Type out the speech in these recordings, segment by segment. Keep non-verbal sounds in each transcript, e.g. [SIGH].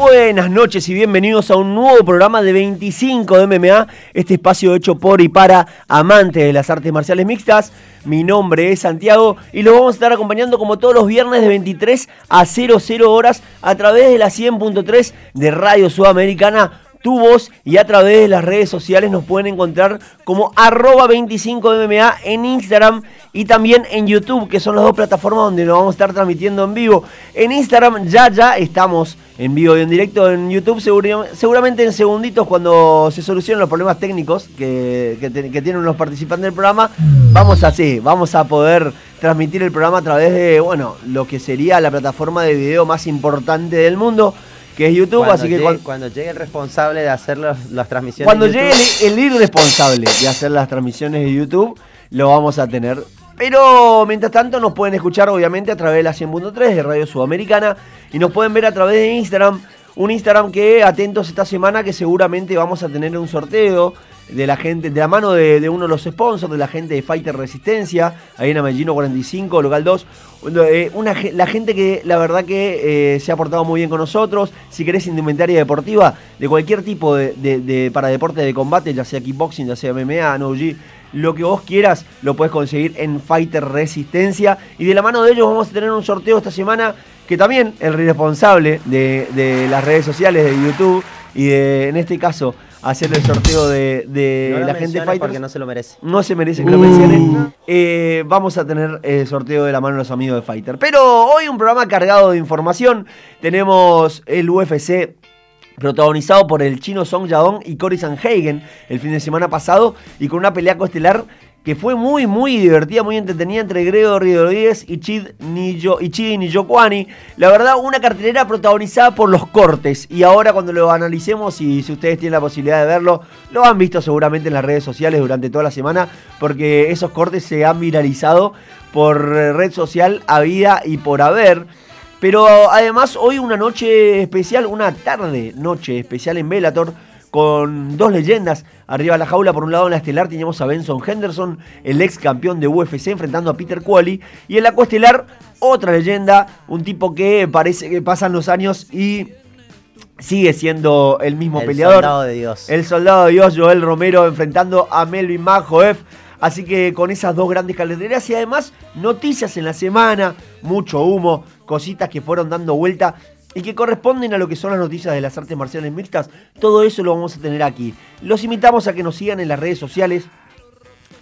buenas noches y bienvenidos a un nuevo programa de 25 de MMA, este espacio hecho por y para amantes de las artes marciales mixtas. Mi nombre es Santiago y lo vamos a estar acompañando como todos los viernes de 23 a 00 horas a través de la 100.3 de Radio Sudamericana tu voz y a través de las redes sociales nos pueden encontrar como arroba 25MMA en Instagram y también en YouTube, que son las dos plataformas donde nos vamos a estar transmitiendo en vivo. En Instagram ya ya estamos en vivo y en directo en YouTube, seguramente en segunditos cuando se solucionen los problemas técnicos que, tienen los participantes del programa, vamos a, vamos a poder transmitir el programa a través de, bueno, lo que sería la plataforma de video más importante del mundo que es YouTube, cuando así que llegue, cuando, llegue el responsable de hacer las transmisiones cuando llegue el, irresponsable de hacer las transmisiones de YouTube, lo vamos a tener. Pero mientras tanto nos pueden escuchar obviamente a través de la 100.3 de Radio Sudamericana y nos pueden ver a través de Instagram, un Instagram que atentos esta semana que seguramente vamos a tener un sorteo de la gente, de la mano de, uno de los sponsors, de la gente de Fighter Resistencia, ahí en Amellino 45, local 2. Eh, la gente que la verdad que eh, se ha portado muy bien con nosotros. Si querés indumentaria deportiva de cualquier tipo de, para deporte de combate, ya sea kickboxing, ya sea MMA, no lo que vos quieras lo puedes conseguir en Fighter Resistencia. Y de la mano de ellos vamos a tener un sorteo esta semana que también el responsable de, de las redes sociales de YouTube y de, en este caso, hacer el sorteo de, la gente Fighter. Porque no se lo merece. No se merece que lo mencionen. Eh, vamos a tener el sorteo de la mano de los amigos de Fighter. Pero hoy un programa cargado de información. Tenemos el UFC protagonizado por el chino Song Yadong y Cory Sanhagen el fin de semana pasado y con una pelea coestelar que fue muy, muy divertida, muy entretenida entre Gregory Rodríguez y Chid y Chid La verdad, una cartelera protagonizada por los cortes. Y ahora cuando lo analicemos, y si ustedes tienen la posibilidad de verlo, lo han visto seguramente en las redes sociales durante toda la semana, porque esos cortes se han viralizado por red social a vida y por haber. Pero además hoy una noche especial, una tarde noche especial en Bellator con dos leyendas arriba de la jaula. Por un lado en la estelar teníamos a Benson Henderson, el ex campeón de UFC, enfrentando a Peter Qualley. Y en la coestelar, otra leyenda, un tipo que parece que pasan los años y sigue siendo el mismo peleador. El soldado de Dios. El soldado de Dios, Joel Romero, enfrentando a Melvin Majoef. Así que con esas dos grandes calendarías y además noticias en la semana, mucho humo, cositas que fueron dando vuelta y que corresponden a lo que son las noticias de las artes marciales mixtas, todo eso lo vamos a tener aquí. Los invitamos a que nos sigan en las redes sociales.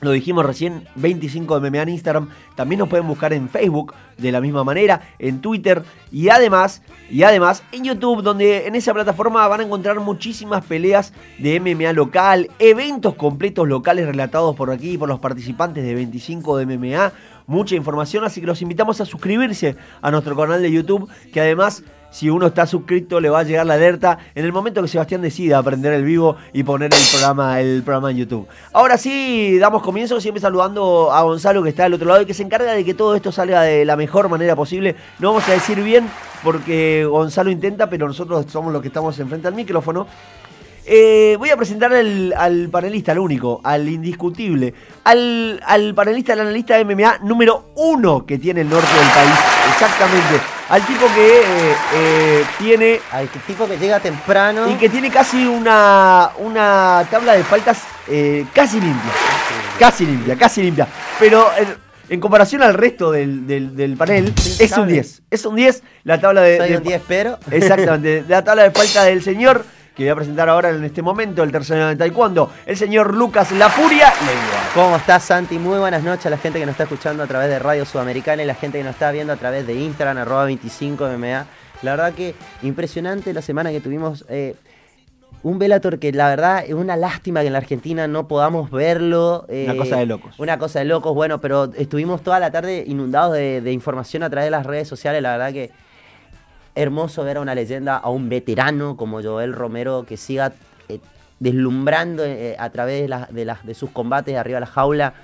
Lo dijimos recién, 25 de MMA en Instagram. También nos pueden buscar en Facebook de la misma manera, en Twitter y además, y además en YouTube, donde en esa plataforma van a encontrar muchísimas peleas de MMA local, eventos completos locales relatados por aquí por los participantes de 25 de MMA. Mucha información, así que los invitamos a suscribirse a nuestro canal de YouTube, que además si uno está suscrito le va a llegar la alerta en el momento que Sebastián decida aprender el vivo y poner el programa, el programa en YouTube. Ahora sí, damos comienzo, siempre saludando a Gonzalo que está al otro lado y que se encarga de que todo esto salga de la mejor manera posible. No vamos a decir bien porque Gonzalo intenta, pero nosotros somos los que estamos enfrente al micrófono. Eh, voy a presentar al, panelista, al único, al indiscutible, al, al panelista, al analista de MMA número uno que tiene el norte del país. Exactamente. Al tipo que eh, eh, tiene. Al tipo que llega temprano. Y que tiene casi una, una tabla de faltas casi limpia. Casi limpia, casi limpia. Pero. En comparación al resto del, panel, es un 10. Es un 10 la tabla de. Soy un 10, pero. Exactamente. La tabla de falta del señor que voy a presentar ahora en este momento, el tercer año de Taekwondo, el señor Lucas La Furia ¿Cómo estás, Santi? Muy buenas noches a la gente que nos está escuchando a través de Radio Sudamericana y la gente que nos está viendo a través de Instagram, arroba 25MMA. La verdad que impresionante la semana que tuvimos. Eh, un Velator que la verdad es una lástima que en la Argentina no podamos verlo. una cosa de locos. Una cosa de locos, bueno, pero estuvimos toda la tarde inundados de, de información a través de las redes sociales. La verdad que hermoso ver a una leyenda, a un veterano como Joel Romero que siga eh, deslumbrando eh, a través de, de, sus combates arriba de la jaula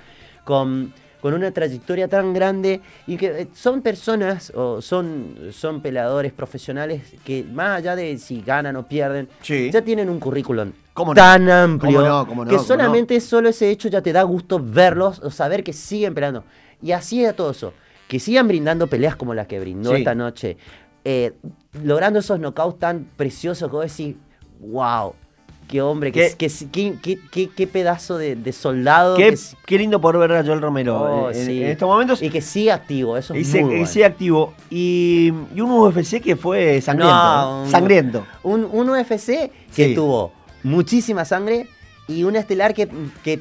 con, con, una trayectoria tan grande y que eh, son personas o son, son peleadores profesionales que más allá de si ganan o pierden, ya tienen un currículum tan amplio que solamente solo ese hecho ya te da gusto verlos o saber que siguen peleando. Y así es todo eso. Que sigan brindando peleas como las que brindó esta noche eh, logrando esos knockouts tan preciosos que vos decís, wow, qué hombre, qué, Qué- qué, qué- qué- qué pedazo de, de soldado. Qué, lindo poder ver a Joel Romero Oh, en, sí. en estos momentos. Y que sigue activo, eso Y es se- muy y bueno. sigue activo. Y, y un UFC que fue sangriento. No, ¿eh? un- Sangriento. Un, un UFC que Sí. tuvo muchísima sangre y una estelar que, que,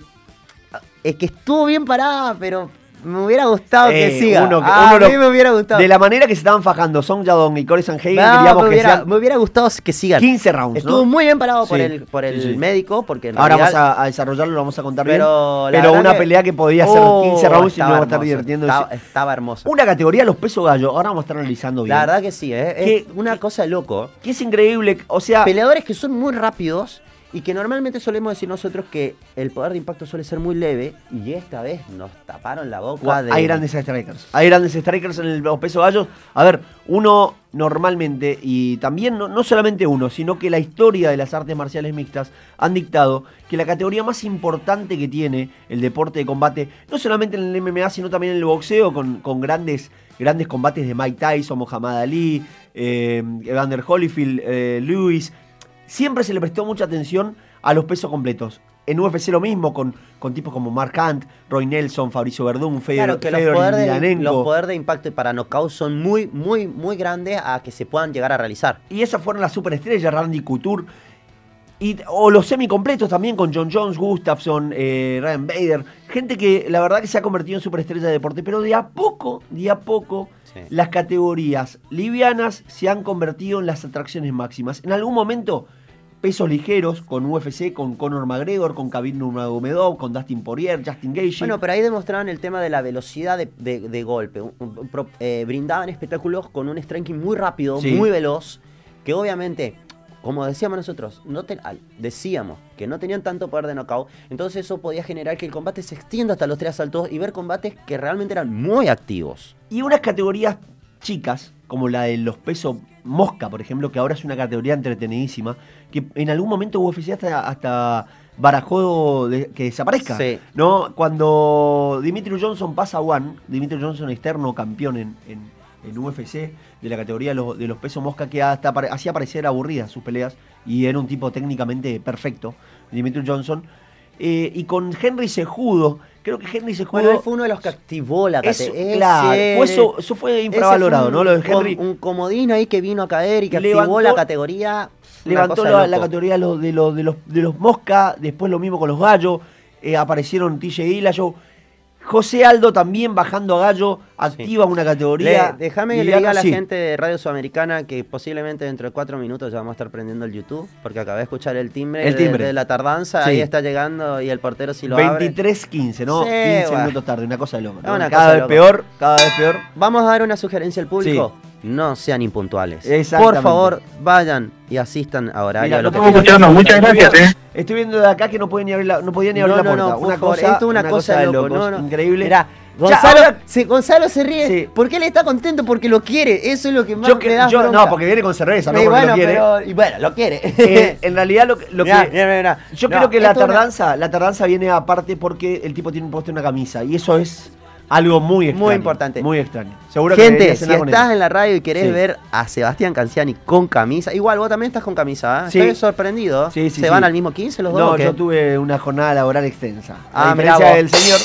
es que estuvo bien parada, pero me hubiera gustado que Eh, siga. uno que- Ah, uno a mí lo- me hubiera gustado. De la manera que se estaban fajando Song Yadong y Corey Sanhagen, No, queríamos me, que hubiera, sean me hubiera gustado que sigan. 15 rounds, Estuvo ¿no? muy bien parado por el, por el sí, sí. médico, porque Ahora realidad- vamos a, a desarrollarlo, lo vamos a contar Pero, bien. Pero una que- pelea que podía ser Oh, 15 rounds y no va a estar divirtiendo. Estaba, estaba hermoso. Una categoría, los pesos gallo. Ahora vamos a estar analizando bien. La verdad que sí, ¿eh? es ¿Qué- una cosa de loco. Que es increíble. O sea, Peleadores que son muy rápidos y que normalmente solemos decir nosotros que el poder de impacto suele ser muy leve y esta vez nos taparon la boca de... hay grandes strikers. Hay grandes strikers en el- los pesos gallos. A ver, uno normalmente, y también no, no solamente uno, sino que la historia de las artes marciales mixtas han dictado que la categoría más importante que tiene el deporte de combate, no solamente en el MMA, sino también en el boxeo, con, con grandes, grandes combates de Mike Tyson, Muhammad Ali, eh, Evander Holyfield, eh, Lewis, siempre se le prestó mucha atención a los pesos completos. En UFC lo mismo, con, con tipos como Mark Hunt, Roy Nelson, Fabricio Verdún, Fedor, Claro, que los poderes, de, los impacto y para knockout son muy, muy, muy grandes a que se puedan llegar a realizar. Y esas fueron las superestrellas, Randy Couture. Y, o los semicompletos también con John Jones, Gustafsson, eh, Ryan Bader. Gente que la verdad que se ha convertido en superestrella de deporte. Pero de a poco, de a poco, Sí. las categorías livianas se han convertido en las atracciones máximas. En algún momento, pesos ligeros con UFC, con Conor McGregor, con Khabib Nurmagomedov, con Dustin Poirier, Justin Gaethje. Bueno, pero ahí demostraban el tema de la velocidad de, de- de golpe. Eh, brindaban espectáculos con un striking muy rápido, Sí. muy veloz, que obviamente, como decíamos nosotros, no te- decíamos que no tenían tanto poder de knockout, entonces eso podía generar que el combate se extienda hasta los tres asaltos y ver combates que realmente eran muy activos. Y unas categorías chicas, como la de los pesos mosca, por ejemplo, que ahora es una categoría entretenidísima, que en algún momento UFC hasta, hasta barajó de- que desaparezca. Sí. ¿no? Cuando Dimitri Johnson pasa a One, Dimitri Johnson externo campeón en, en- en UFC de la categoría de los, de los pesos mosca, que hasta hacía parecer aburridas sus peleas y era un tipo técnicamente perfecto, Dimitri Johnson. Eh, y con Henry Sejudo, creo que Henry Sejudo... Bueno, él fue uno de los que activó la categoría. claro, fue eso, eso fue infravalorado, ¿no? Lo de Henry. Un comodín ahí que vino a caer y que Levantó- activó la categoría. levantó la, categoría de los, de, los, de, los, de los Mosca, después lo mismo con los Gallos, eh, aparecieron TJ Dillashaw. José Aldo también bajando a Gallo, activa una categoría. Déjame que le diga a la sí. gente de Radio Sudamericana que posiblemente dentro de cuatro minutos ya vamos a estar prendiendo el YouTube, porque acabé de escuchar el timbre, El de- timbre. De, la tardanza, Sí. ahí está llegando y el portero si lo abre. 23-15, ¿no? Sí, 15 bueno. minutos tarde, una cosa de loco. Cada cosa vez peor, cada vez peor. Vamos a dar una sugerencia al público. No sean impuntuales. Exactamente. Por favor, vayan y asistan a horario. Mira, no escuchando, muchas Estoy gracias, viendo- eh. Estoy viendo de acá que no podía ni abrir la, no podía ni abrir No, la no, puerta. no, una favor, cosa, esto es una, cosa de de loco. locos, no, no. increíble. Mirá, Ya, Gonzalo, ahora- se, Gonzalo se ríe Sí. porque él está contento porque lo quiere. Eso es lo que más yo que- me da yo- no, porque viene con cerveza, no Y porque bueno, lo quiere. pero- y bueno, lo quiere. [LAUGHS] Eh, en realidad lo, que- lo Mirá, que mirá, mirá. yo No, creo que la tardanza, la tardanza viene aparte porque el tipo tiene puesto una camisa y eso es algo muy extraño, Muy importante. muy extraño. Seguro que Gente, deberías si estás en la radio y querés Sí. ver a Sebastián Canciani con camisa, igual vos también estás con camisa, ¿eh? Sí. Estoy sorprendido. Sí, sí, ¿Se sí. van al mismo 15 los dos? No, yo tuve una jornada laboral extensa. Ah, a diferencia del señor.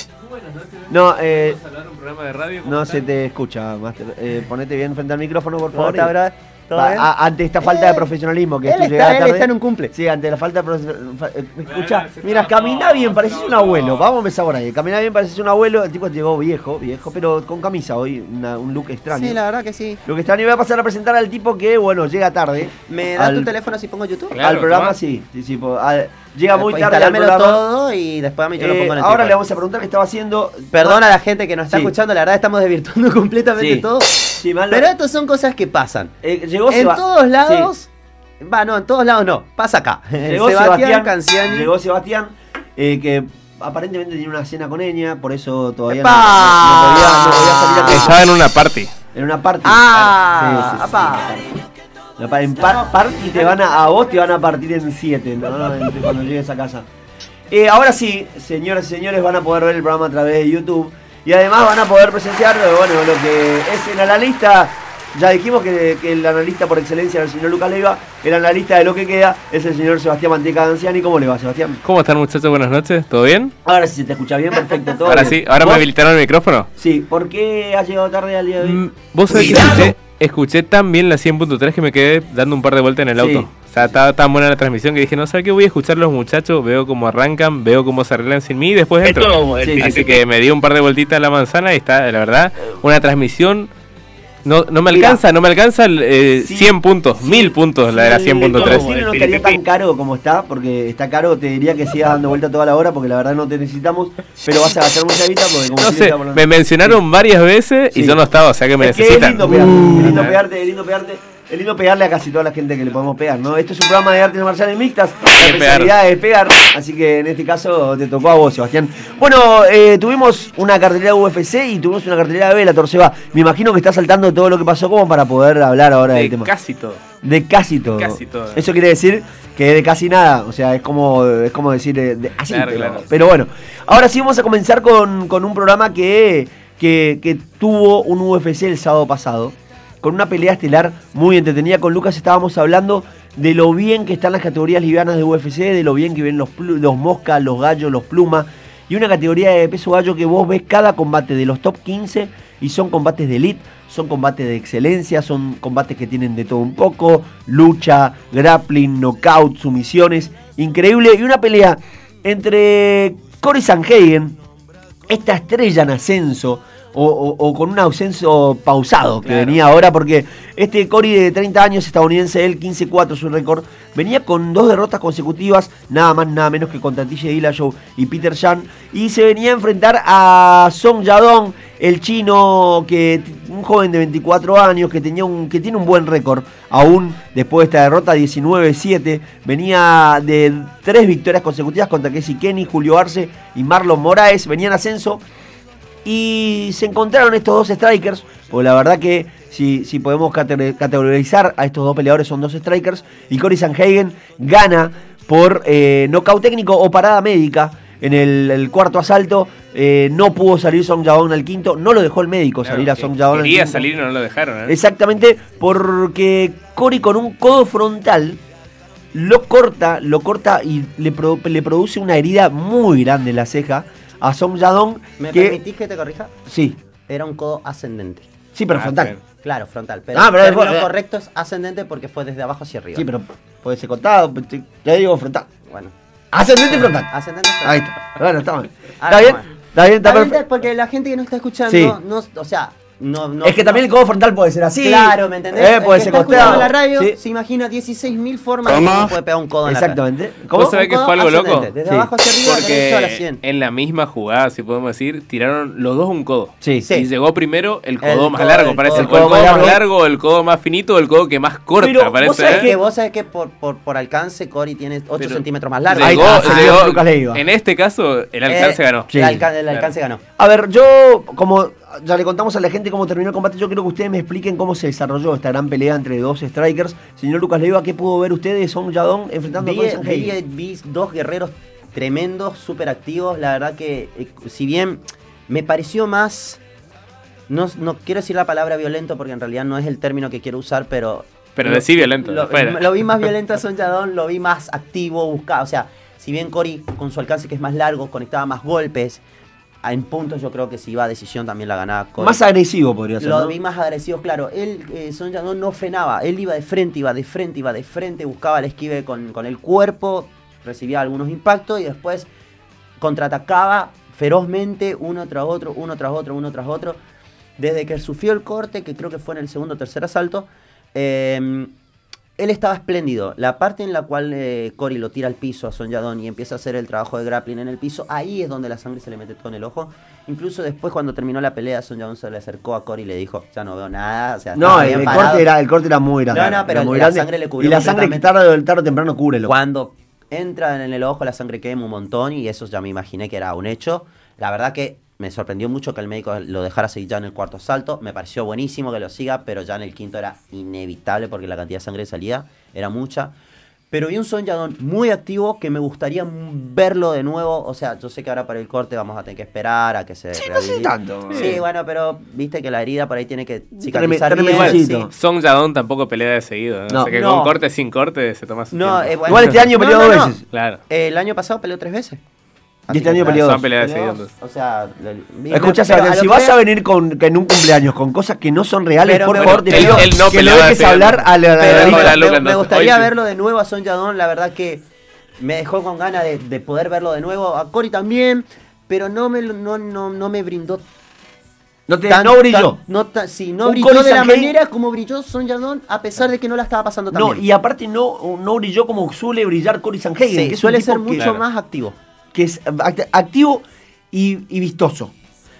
No, eh, Vamos a hablar un programa de radio. ¿cómo no se te escucha, Master. Eh, ponete bien frente al micrófono, por ¿Cómo favor. está, ante esta falta de Eh, profesionalismo que él tú está- llegás él tarde. está en un cumple. Sí, ante la falta de profesionalismo. Escucha, se mira, camina bien, pareces un abuelo. Vamos a empezar por ahí. Camina bien, pareces un abuelo. El tipo llegó viejo, viejo, pero con camisa hoy, una- un look extraño. Sí, la verdad que sí. Lo que extraño voy a pasar a presentar al tipo que, bueno, llega tarde. ¿Me das Al- tu teléfono si pongo YouTube? Claro, al programa, toma. sí. sí, sí, po- al- llega muy Después tarde al programa. todo y después a mí yo lo Eh, pongo en el ahora tipo. le vamos a preguntar qué estaba haciendo. Perdona a la gente que nos está Sí. escuchando, la verdad estamos desvirtuando [LAUGHS] completamente Sí. todo. Sí, mal- Pero estas son cosas que pasan. eh, llegó En Seba- todos lados. Va, no, en todos lados no. Pasa acá. Llegó [LAUGHS] Sebastián Sebastián, Canciani. llegó Sebastián, eh, que aparentemente tenía una cena con Eña, por eso todavía no, no- no podía, no podía salir a. Estaba en una party. En una party. Ah, Sí, En par- party te van a, a vos te van a partir en siete, ¿no? [LAUGHS] Cuando llegues a casa. Eh, ahora sí, señoras y señores, van a poder ver el programa a través de YouTube. Y además van a poder presenciar, bueno, lo que es en la lista Ya dijimos que, que el analista por excelencia era el señor Lucas Leiva, el analista de lo que queda es el señor Sebastián Manteca Anciani. ¿Cómo le va, Sebastián? ¿Cómo están muchachos? Buenas noches, ¿todo bien? Ahora sí se te escucha bien, perfecto. Todo Ahora bien. sí, ahora me habilitaron el micrófono. Sí, ¿por qué has llegado tarde al día de hoy? Mm, Vos sabés que escuché, escuché tan bien la 100.3 que me quedé dando un par de vueltas en el Sí. auto. O sea, estaba tan buena la transmisión que dije, no sé qué voy a escuchar los muchachos, veo cómo arrancan, veo cómo se arreglan sin mí y después entro. Sí, Así que me di un par de vueltitas a la manzana y está, la verdad, una transmisión. No, no me alcanza, no me alcanza eh, Sí. 100 puntos, 1000 puntos la de la Si el 100.3. combustible no estaría tan caro como está, porque está caro, te diría que sigas dando vuelta toda la hora, porque la verdad no te necesitamos, pero vas a gastar mucha guita porque como No si sé, me mencionaron varias veces y Sí. yo no estaba, o sea que me es que es necesitan. lindo pegarte, es lindo Uh. pegarte, es lindo pegarte. Es lindo pegarle a casi toda la gente que le podemos pegar, ¿no? Esto es un programa de artes marciales mixtas. La especialidad es pegar, así que en este caso te tocó a vos, Sebastián. Bueno, eh, tuvimos una cartelera UFC y tuvimos una cartelera de Bellator, Seba. Me imagino que está saltando todo lo que pasó como para poder hablar ahora del De tema. casi todo. De casi todo. Casi todo. Eso quiere decir que de casi nada. O sea, es como, es como decir eh, de, así. Claro, pero, claro. pero bueno, ahora sí vamos a comenzar con, con un programa que, que, que tuvo un UFC el sábado pasado. Con una pelea estelar muy entretenida. Con Lucas estábamos hablando de lo bien que están las categorías livianas de UFC, de lo bien que ven los, los moscas, los gallos, los plumas. Y una categoría de peso gallo que vos ves cada combate de los top 15 y son combates de elite, son combates de excelencia, son combates que tienen de todo un poco, lucha, grappling, knockout, sumisiones, increíble. Y una pelea entre Cory Sanhagen, esta estrella en ascenso, o, o- o con un ascenso pausado que Claro. venía ahora, porque este Cory de 30 años, estadounidense, él 15-4 su récord, venía con dos derrotas consecutivas, nada más, nada menos que contra TJ Dillashaw y Peter Jan, y se venía a enfrentar a Song Yadong, el chino, que un joven de 24 años, que, tenía un, que tiene un buen récord, aún después de esta derrota 19-7, venía de tres victorias consecutivas contra Casey Kenny, Julio Arce y Marlon Moraes, venía en ascenso, y se encontraron estos dos strikers, porque la verdad que si, si podemos cate- categorizar a estos dos peleadores son dos strikers, y Cory Sanhagen gana por eh, nocaut técnico o parada médica en el, el cuarto asalto, eh, no pudo salir Song Jaon al quinto, no lo dejó el médico Claro, salir a Song Jaon al Quería quinto. salir y no lo dejaron, ¿eh? Exactamente, porque Cory con un codo frontal lo corta, lo corta y le, pro- le produce una herida muy grande en la ceja a Song Yadong. ¿Me que, permitís que te corrija? Sí, Era un codo ascendente. sí, pero Ah, frontal. bien. Claro, frontal. Pero, Ah, pero después- correcto es ascendente porque fue desde abajo hacia arriba. Sí, pero puede ser cortado, te- ya digo frontal. Bueno, Ascendente y frontal. ascendente frontal. Ahí está. Bueno, está bien. ¿Está bien? Está bien, está perfecto. porque la gente que no está escuchando, Sí. no, o sea, no, no Es que también el no- codo frontal puede ser así. Claro, ¿me entendés? Eh, El puede que ser está costeado. la radio Sí. se imagina 16.000 formas de cómo puede pegar un codo en la cara. Exactamente. ¿Cómo? ¿Vos sabés que fue algo loco? Desde Sí. abajo hacia arriba, derecho a la 100. Porque en la misma jugada, si podemos decir, tiraron los dos un codo. Sí. Sí. Y llegó primero el codo El más codo- largo, el parece. codo- El codo, el codo más más largo. el codo más finito, el codo que más corta, Pero, ¿vos parece. sabés ¿eh? Que vos sabés que por, por, por alcance Cory tiene 8 Pero centímetros más largo. Ahí Llegó, llegó- en este caso, el alcance Eh, ganó. Sí. El, el alcance ganó. A ver, yo, como ya le contamos a la gente cómo terminó el combate, yo quiero que ustedes me expliquen cómo se desarrolló esta gran pelea entre dos strikers. Señor Lucas Leiva, ¿qué pudo ver usted de Song Yadong enfrentando Vi, a vi- vi dos guerreros tremendos, súper activos. La verdad que, eh, si bien me pareció más. No, no quiero decir la palabra violento porque en realidad no es el término que quiero usar, pero. Pero decí violento, Lo, vi más violento a Son Yadong, lo vi más activo, buscado. O sea, si bien Cory con su alcance que es más largo, conectaba más golpes. En puntos yo creo que si iba a decisión también la ganaba Cory. Más agresivo podría ser. Lo ¿no? vi más agresivo, claro. Él, eh, Son no frenaba. Él iba de frente, iba de frente, iba de frente, buscaba el esquive con, con el cuerpo, recibía algunos impactos y después contraatacaba ferozmente uno tras otro, uno tras otro, uno tras otro. Desde que sufrió el corte, que creo que fue en el segundo o tercer asalto, eh, él estaba espléndido. La parte en la cual eh, Cory lo tira al piso a Son Yadong y empieza a hacer el trabajo de grappling en el piso, ahí es donde la sangre se le mete todo en el ojo. Incluso después, cuando terminó la pelea, Son Yadong se le acercó a Cory y le dijo: Ya no veo nada. O sea, No, el, bien el parado". corte era, el corte era muy grande. No, no, pero muy la sangre le cubrió Y la sangre que tarde, tarde o temprano cubre. Cuando entra en el ojo, la sangre quema un montón y eso ya me imaginé que era un hecho. La verdad que me sorprendió mucho que el médico lo dejara seguir ya en el cuarto asalto. Me pareció buenísimo que lo siga, pero ya en el quinto era inevitable porque la cantidad de sangre que salía era mucha. Pero vi un Son Yadón muy activo que me gustaría verlo de nuevo. O sea, yo sé que ahora para el corte vamos a tener que esperar a que se Sí, no sé tanto. Sí, bueno, pero viste que la herida por ahí tiene que cicatrizar bien. sí. Song Yadon tampoco pelea de seguido. ¿no? No. o sea que No. con corte sin corte se toma su No, eh, bueno. Igual este año peleó no, dos no. veces. Claro. El año pasado peleó tres veces. Y este que año claro, peleó Son dos. O sea, lo si vas a venir con, que en un cumpleaños con cosas que no son reales, Pero por me- favor, te pido no que lo dejes hablar a la, me- gustaría hoy sí. verlo de nuevo a Son Yadón, la verdad que me dejó con ganas de, de poder verlo de nuevo, a Cory también, pero no me, lo- no, no, no me brindó No, te, tan- no brilló. tan- no ta- sí, no Un brilló Cory de la manera como brilló Son Yadón, a pesar de que no la estaba pasando tan No, bien. y aparte no, no brilló como suele brillar Cory Sanhagen. Sí, que suele ser mucho Claro. más activo. Que es act- activo y, y vistoso.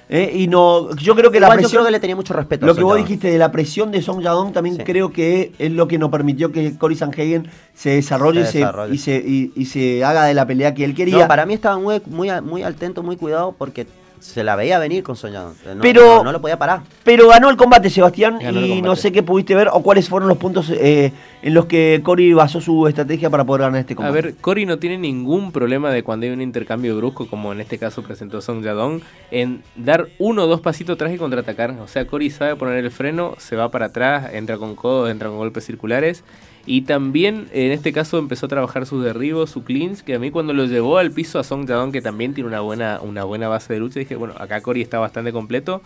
¿eh? Y no, yo creo que la Igual yo presión, creo que le tenía mucho respeto a lo que vos dijiste de la presión de Song Yadong también Sí. creo que es lo que nos permitió que Cory Sanhagen se desarrolle, Se y se- desarrolle. y, se, y, y se haga de la pelea que él quería. No, para mí estaba muy, muy, muy atento, muy cuidado porque se la veía venir con Son Yadón. No, Pero- no, no lo podía parar. Pero ganó el combate, Sebastián, Ganó y no sé qué pudiste ver o cuáles fueron los puntos eh, en los que Cory basó su estrategia para poder ganar este A combate. ver, Cory no tiene ningún problema de cuando hay un intercambio brusco, como en este caso presentó Song Yadong, en dar uno o dos pasitos atrás y contraatacar. O sea, Cory sabe poner el freno, se va para atrás, entra con codos, entra con golpes circulares. Y también en este caso empezó a trabajar sus derribos, su cleans, que a mí cuando lo llevó al piso a Song Yadong, que también tiene una buena, una buena base de lucha, dije, bueno, acá Cory está bastante completo.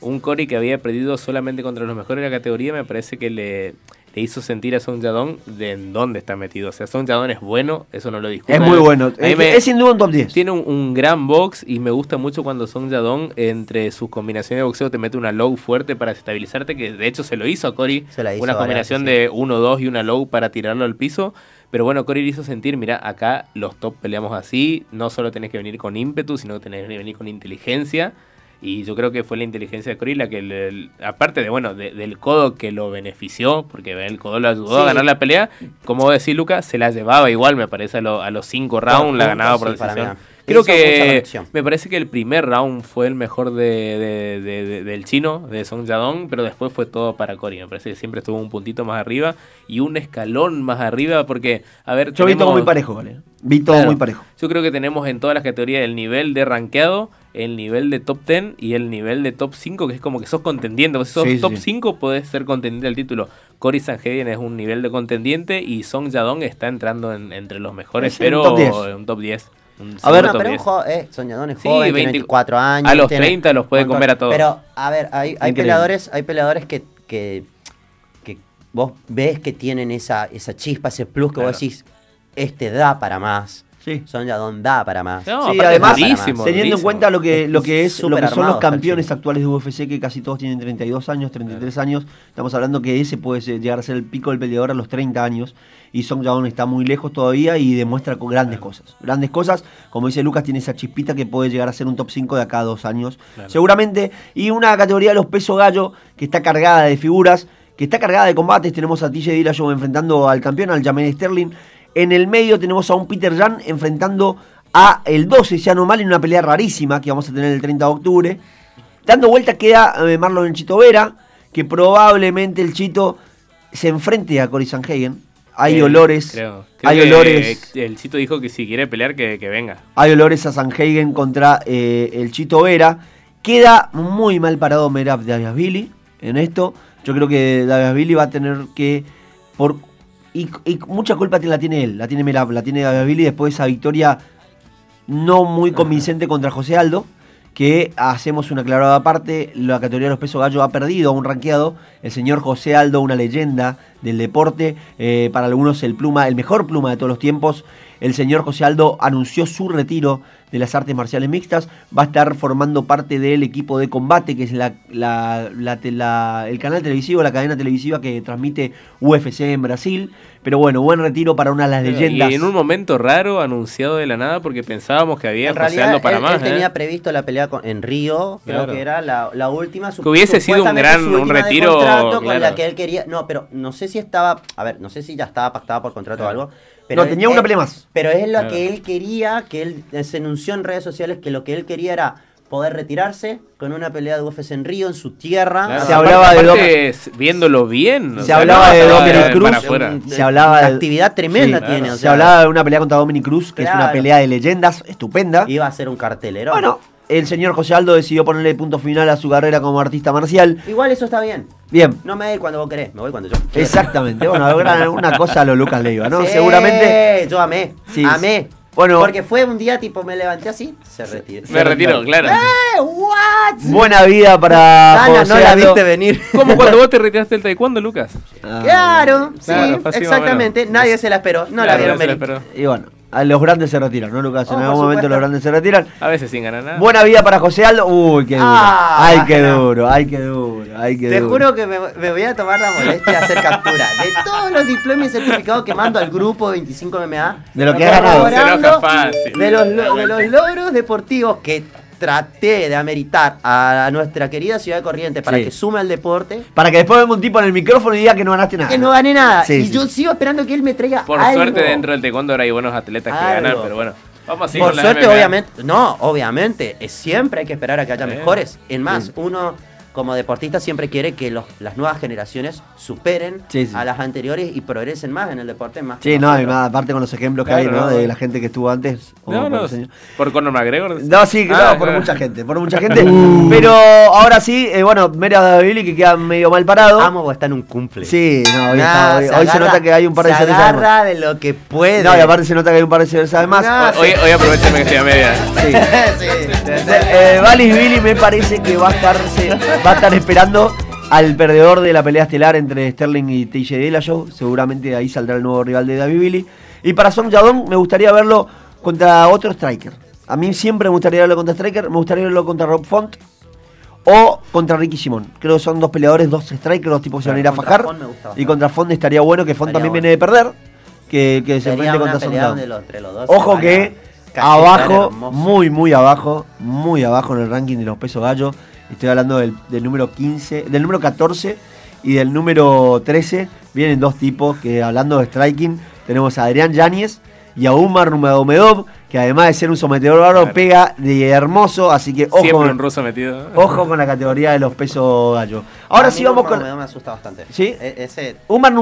Un Cory que había perdido solamente contra los mejores de la categoría, me parece que le, le hizo sentir a Song Yadong de en dónde está metido. O sea, Song Yadong es bueno, eso no lo discuto. es muy bueno. Es, me- es sin duda un top 10. tiene un, un gran box y me gusta mucho cuando Song Yadong entre sus combinaciones de boxeo te mete una low fuerte para estabilizarte, que de hecho se lo hizo a Cory. Se la hizo Una combinación de 1-2 y una low para tirarlo al piso. Pero bueno, Cory le hizo sentir, mira, acá los top peleamos así, no solo tenés que venir con ímpetu, sino que tenés que venir con inteligencia. Y yo creo que fue la inteligencia de Cory la que, le- aparte de bueno de- del codo que lo benefició, porque el codo lo ayudó a ganar la pelea, como vos decís, Lucas, se la llevaba igual, me parece, a, lo- a los cinco rounds, la ganaba por sí, decisión. Creo que me parece que el primer round fue el mejor de, de- de- de- del chino, de Song Yadong, pero después fue todo para Cory. Me parece que siempre estuvo un puntito más arriba y un escalón más arriba, porque, a ver, Yo vi todo tenemos- muy parejo, ¿vale? Vi todo Claro. muy parejo. Yo creo que tenemos en todas las categorías el nivel de rankeado, el nivel de top 10 y el nivel de top 5, que es como que sos contendiente. Si sos Sí, top sí. 5 podés ser contendiente del título. Cory Sanhagen es un nivel de contendiente y Song Yadong está entrando en- entre los mejores, Es un pero top 10. un top 10. un A ver, No, pero un 10. jo- eh, Soñadón es Sí, joven, tiene 20 24 años. a los tiene 30 los puede comer a todos. Pero, a ver, hay, hay peleadores, hay peleadores que, que, que vos ves que tienen esa, esa chispa, ese plus que Claro. vos decís, este da para más. Sí. Soñadón da para más. No, Sí, además, es teniendo en cuenta lo que, lo que es lo que son los campeones actuales de UFC, que casi todos tienen 32 años, 33 años, estamos hablando que ese puede llegar a ser el pico del peleador a los 30 años, y Song Yadong está muy lejos todavía y demuestra con grandes cosas. Grandes cosas, como dice Lucas, tiene esa chispita que puede llegar a ser un top 5 de acá a dos años, Claro. seguramente, y una categoría de los pesos gallo que está cargada de figuras, que está cargada de combates, tenemos a TJ Dillashaw enfrentando al campeón, al Jermaine Sterling, en el medio tenemos a un Peter Jan enfrentando a el 12, si no mal, en una pelea rarísima que vamos a tener el 30 de octubre. Dando vuelta queda eh, Marlon Chito Vera, que probablemente el Chito se enfrente a Cory Sanhagen. Hay Eh, olores, creo. Creo hay olores, El Chito dijo que si quiere pelear, que, que venga. hay olores a Sanhagen contra eh, el Chito Vera. Queda muy mal parado Merab Billy en esto. Yo creo que Billy va a tener que por y, y mucha culpa la tiene él, la tiene Merab, la tiene Billy después de esa victoria no muy convincente contra José Aldo, que hacemos una aclarada aparte, la categoría de los pesos gallo ha perdido a un ranqueado, el señor José Aldo, una leyenda del deporte, eh, para algunos el pluma, el mejor pluma de todos los tiempos, el señor José Aldo anunció su retiro de las artes marciales mixtas, va a estar formando parte del equipo de combate, que es la, la- la el canal televisivo, la cadena televisiva que transmite UFC en Brasil, pero bueno, buen retiro para una de las leyendas. Y en un momento raro, anunciado de la nada, porque pensábamos que había En realidad, para él, más. él tenía ¿eh? previsto la pelea con- en Río, creo Claro. que era la, la última. su- Que hubiese sido un gran- un retiro, con la que él quería. No, pero no sé si estaba. A ver, no sé si ya estaba pactada por contrato Claro. o algo. Pero no, tenía él- una pelea más. Pero es lo que él quería, que él se anunció en redes sociales que lo que él quería era poder retirarse con una pelea de UFC en Río, en su tierra. Claro, Se aparte- hablaba de aparte, es- viéndolo bien. Se sea, hablaba no de Dominic Cruz, se hablaba Una de- actividad tremenda Sí, tiene. claro. o Se hablaba de una pelea contra Dominic Cruz, que es una pelea de leyendas estupenda. Iba a ser un cartelero. Bueno, el señor José Aldo decidió ponerle punto final a su carrera como artista marcial. Igual eso está bien. Bien, No me voy cuando vos querés, me voy cuando yo. quiero. exactamente. Bueno, una, una cosa a lo Lucas Leiva, ¿no? Sí, Seguramente. Yo amé. Sí, amé. Bueno. Porque fue un día tipo me levanté así, se retiró. Me retiro, claro. ¡Eh! ¿What? Buena vida para Dana, no la viste venir. Como cuando vos te retiraste del taekwondo, Lucas. Ah, Claro, sí, más o exactamente. Nadie se la esperó. No la vieron venir. Y bueno, a los grandes se retiran, ¿no, Lucas? En Oh, algún momento los grandes se retiran. A veces sin ganar nada. Buena vida para José Aldo. Uy, qué duro. Ah, ay, qué no. duro, ay, qué duro, ay, qué Te duro. juro que me, me voy a tomar la molestia de hacer captura de todos los diplomas y certificados que mando al grupo 25 MMA. De lo que has ganado. Se fácil. De los, lo- de los logros deportivos que traté de ameritar a nuestra querida ciudad de Corrientes para Sí. que sume al deporte. Para que después venga un tipo en el micrófono y diga que no ganaste nada. Que no gané nada. Sí, y sí. yo sigo esperando que él me traiga Por algo. suerte dentro del taekwondo ahora hay buenos atletas que ganan, pero bueno. Vamos así Por con la suerte, MMA. obviamente. No, obviamente. es- siempre hay que esperar a que haya mejores. En más, Sí. uno como deportista siempre quiere que los- las nuevas generaciones superen Sí, sí. a las anteriores y progresen más en el deporte. Más Sí, no, y más, aparte con los ejemplos que hay, ¿no? no. De la gente que estuvo antes. No, por no. Por Conor McGregor. No, sí, Ah, claro, por claro. mucha gente, por mucha [LAUGHS] gente. Pero ahora sí, eh, bueno, Mera Davili que queda medio mal parado. Amo porque está en un cumple. Sí, no, hoy, Nah, está- hoy- hoy se nota que hay un par de se cervezas más. agarra de lo que puede. No, y aparte se nota que hay un par de cervezas de más. No, Hoy, hoy aprovechame que estoy a media. [LAUGHS] Sí. Sí. Eh, Valis Billy me parece que va a estar va a estar esperando al perdedor de la pelea estelar entre Sterling y TJ Dillashaw. Seguramente ahí saldrá el nuevo rival de David Billy. Y para Song Yadong me gustaría verlo contra otro striker. A mí siempre me gustaría verlo contra striker. Me gustaría verlo contra Rob Font o contra Ricky Simón. Creo que son dos peleadores, dos strikers, dos tipos que se van a ir a fajar. Y contra Font estaría bueno, que Font Estaría también bueno. viene de perder. Que, que se enfrente contra los, los dos Ojo que abajo, muy, muy abajo, muy abajo en el ranking de los pesos gallo. Estoy hablando del, del número 15, del número 14 y del número 13. Vienen dos tipos que hablando de striking, tenemos a Adrián Yáñez y a Umar Nurmagomedov, que además de ser un sometedor bárbaro, Claro. pega de hermoso, así que ojo, Siempre un con, ruso metido. ojo con la categoría de los pesos gallo. Ahora A sí mí vamos no con... me, me asusta bastante. ¿Sí? E- ese Umar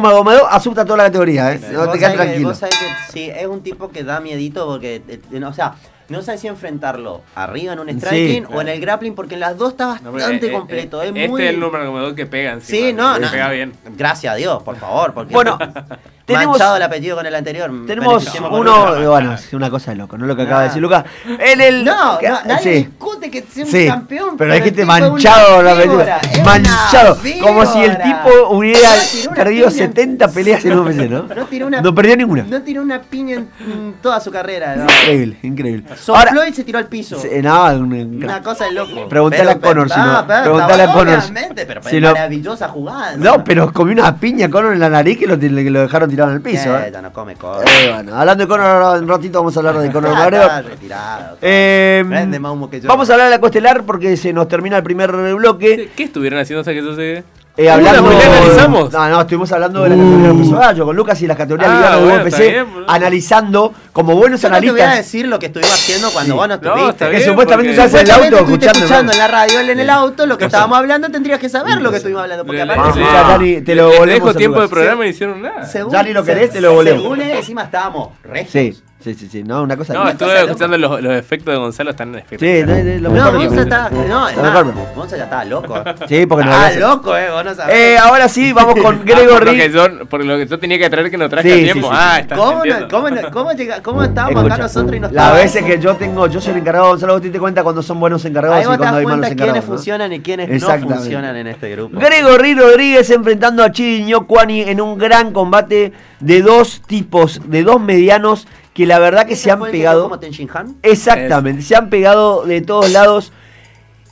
asusta toda la categoría, ¿eh? No te quedas tranquilo. vos sabés que sí, es un tipo que da miedito porque, eh, eh, o sea, no sabes si enfrentarlo arriba en un striking Sí. o en el grappling porque en las dos está bastante eh, eh, completo. eh, es este muy... es el número como que pega encima. Sí, no, no. Pega bien. Gracias a Dios, por favor. Porque Bueno, [LAUGHS] [LAUGHS] tenemos- manchado el apellido con el anterior. Tenemos uno, bueno, es una cosa de loco, ¿no? Lo que acaba de Nah. decir Lucas. En el. No, que- no, nadie sí. discute que sea un Sí, campeón. pero hay gente manchado la película. Manchado. Como si el tipo hubiera No perdido piña en- 70 [LAUGHS] peleas en UFC, ¿no? No tiró una, No perdió ninguna. No tiró una piña en, en toda su carrera. ¿no? Increíble, increíble. Sopló y se tiró al piso. no, un- Una cosa de loco. Preguntale a Conor si no- ah, preguntale a Conor Obviamente, pero si maravillosa jugada. No, pero comió una piña Conor en la nariz que lo, que lo dejaron tirado en el piso. ¿eh? Ella no come Conor. Eh, bueno, hablando de Conor, un ratito vamos a hablar de [LAUGHS] Conor McGregor. retirado. Eh, más humo que yo. vamos a hablar de la costelar porque se nos termina el primer bloque. ¿Qué, estuvieron haciendo hasta que eso se.? Eh, hablando, ¿Una pelea analizamos? No, no, estuvimos hablando de la categoría de gallo con Lucas y las categorías Ah, de bueno, UFC, bien, analizando como buenos Yo no te voy a analistas. decir lo que estuvimos haciendo cuando Sí. vos no No, estuviste. está que bien, supuestamente en el auto estuviste escuchando. escuchando en la radio, en el auto, lo que No estábamos hablando, tendrías que saber lo que estuvimos hablando. Porque aparte, Dani, te lo volvemos tiempo de programa y no hicieron nada. según- Ya ni lo se- querés, te lo volvemos. Según él, encima estábamos regios. Sí, sí, sí, sí, no, una cosa. No, estuve escuchando los, los efectos de Gonzalo, están sí, espectaculares. no, es lo No, mejor que Gonza me- está. No, es Lo más, mejor. Gonza ya estaba loco. Sí, porque no Ah, loco, eh, vos no sabés. Eh, ahora sí, vamos con [LAUGHS] Ah, por, lo Gregory. que yo, por lo que yo tenía que traer que no traje Sí, a sí, tiempo. sí, ah, sí. está ¿Cómo, no- cómo, no- cómo, llega- cómo estábamos Escucha, acá nosotros y no las veces que yo tengo, yo soy el encargado, Gonzalo, vos te cuenta cuando son buenos encargados Ahí y cuando hay malos quiénes encargados. ¿no? funcionan y quiénes no funcionan en este grupo. Gregory Rodríguez enfrentando a Chidiño Kwani en un gran combate de dos tipos, de dos medianos que la verdad que ¿Ese se han pegado. como Tenshin Han? Exactamente, se han pegado de todos lados.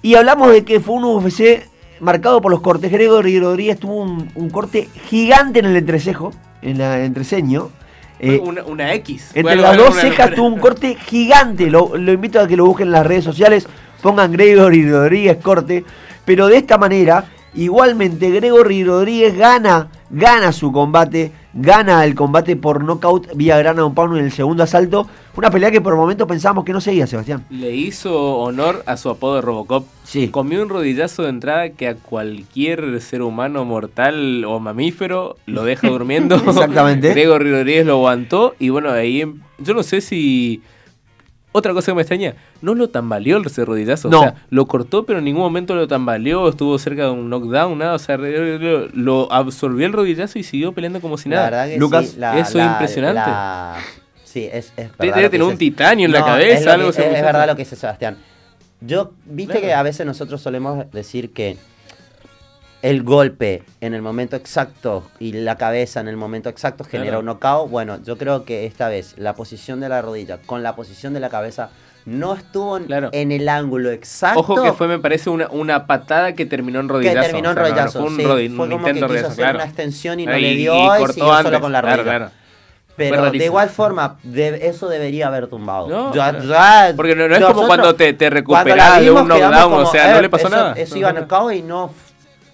Y hablamos de que fue un UFC marcado por los cortes. Gregory Rodríguez tuvo un, un corte gigante en el entrecejo, en la- el entreceño. Eh, una, una X. Entre las dos una cejas tuvo un corte gigante. Lo, lo invito a que lo busquen en las redes sociales. Pongan Gregory Rodríguez corte. Pero de esta manera, igualmente Gregory Rodríguez gana, gana su combate gana el combate por knockout vía grana un pound en el segundo asalto. Una pelea que por el momento pensábamos que no seguía, Sebastián. Le hizo honor a su apodo de Robocop. Sí. Comió un rodillazo de entrada que a cualquier ser humano mortal o mamífero lo deja durmiendo. [LAUGHS] Exactamente. Gregory Rodríguez lo aguantó y bueno, ahí em- yo no sé si... Otra cosa que me extraña, no lo tambaleó ese rodillazo. No. O sea, lo cortó, pero en ningún momento lo tambaleó, estuvo cerca de un knockdown, nada. O sea, lo absorbió el rodillazo y siguió peleando como si La nada. verdad que Lucas, sí, la- eso es la- impresionante. la- Sí, es, es verdad. Debe tener un titanio en la cabeza, es algo que- se Es, verdad lo que dice Sebastián. Yo, viste Claro. que a veces nosotros solemos decir que el golpe en el momento exacto y la cabeza en el momento exacto genera Claro. un knockout. Bueno, yo creo que esta vez la posición de la rodilla con la posición de la cabeza no estuvo en, Claro. en el ángulo exacto. Ojo que fue, me parece, una, una patada que terminó en que rodillazo. terminó en O sea, no, no rodillazo. fue un, sí. rodi- fue un como que quiso hacer claro. una extensión y no Ahí- le y dio y, cortó siguió antes, solo con la rodilla. claro. Pero de igual forma, de- eso debería haber tumbado. No, ya- Porque no, no es como cuando te, te recuperas de un knockdown, o sea, eh, no le pasó eso, nada. Eso iba a no, no. knockout y no,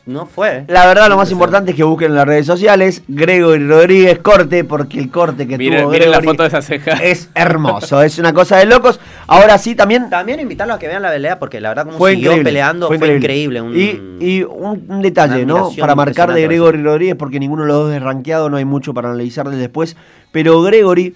no fue. La verdad, lo más importante es que busquen en las redes sociales Gregory Rodríguez corte, porque el corte que Miren, tuvo miren la foto de esa ceja. [LAUGHS] es hermoso, es una cosa de locos. Ahora sí, también También invitarlos a que vean la pelea porque la verdad como fue siguió increíble. peleando fue, increíble. un- y, y un, un detalle, ¿no? Para marcar de Gregory Rodríguez, porque ninguno de los dos es rankeado, no hay mucho para analizar de después. Pero Gregory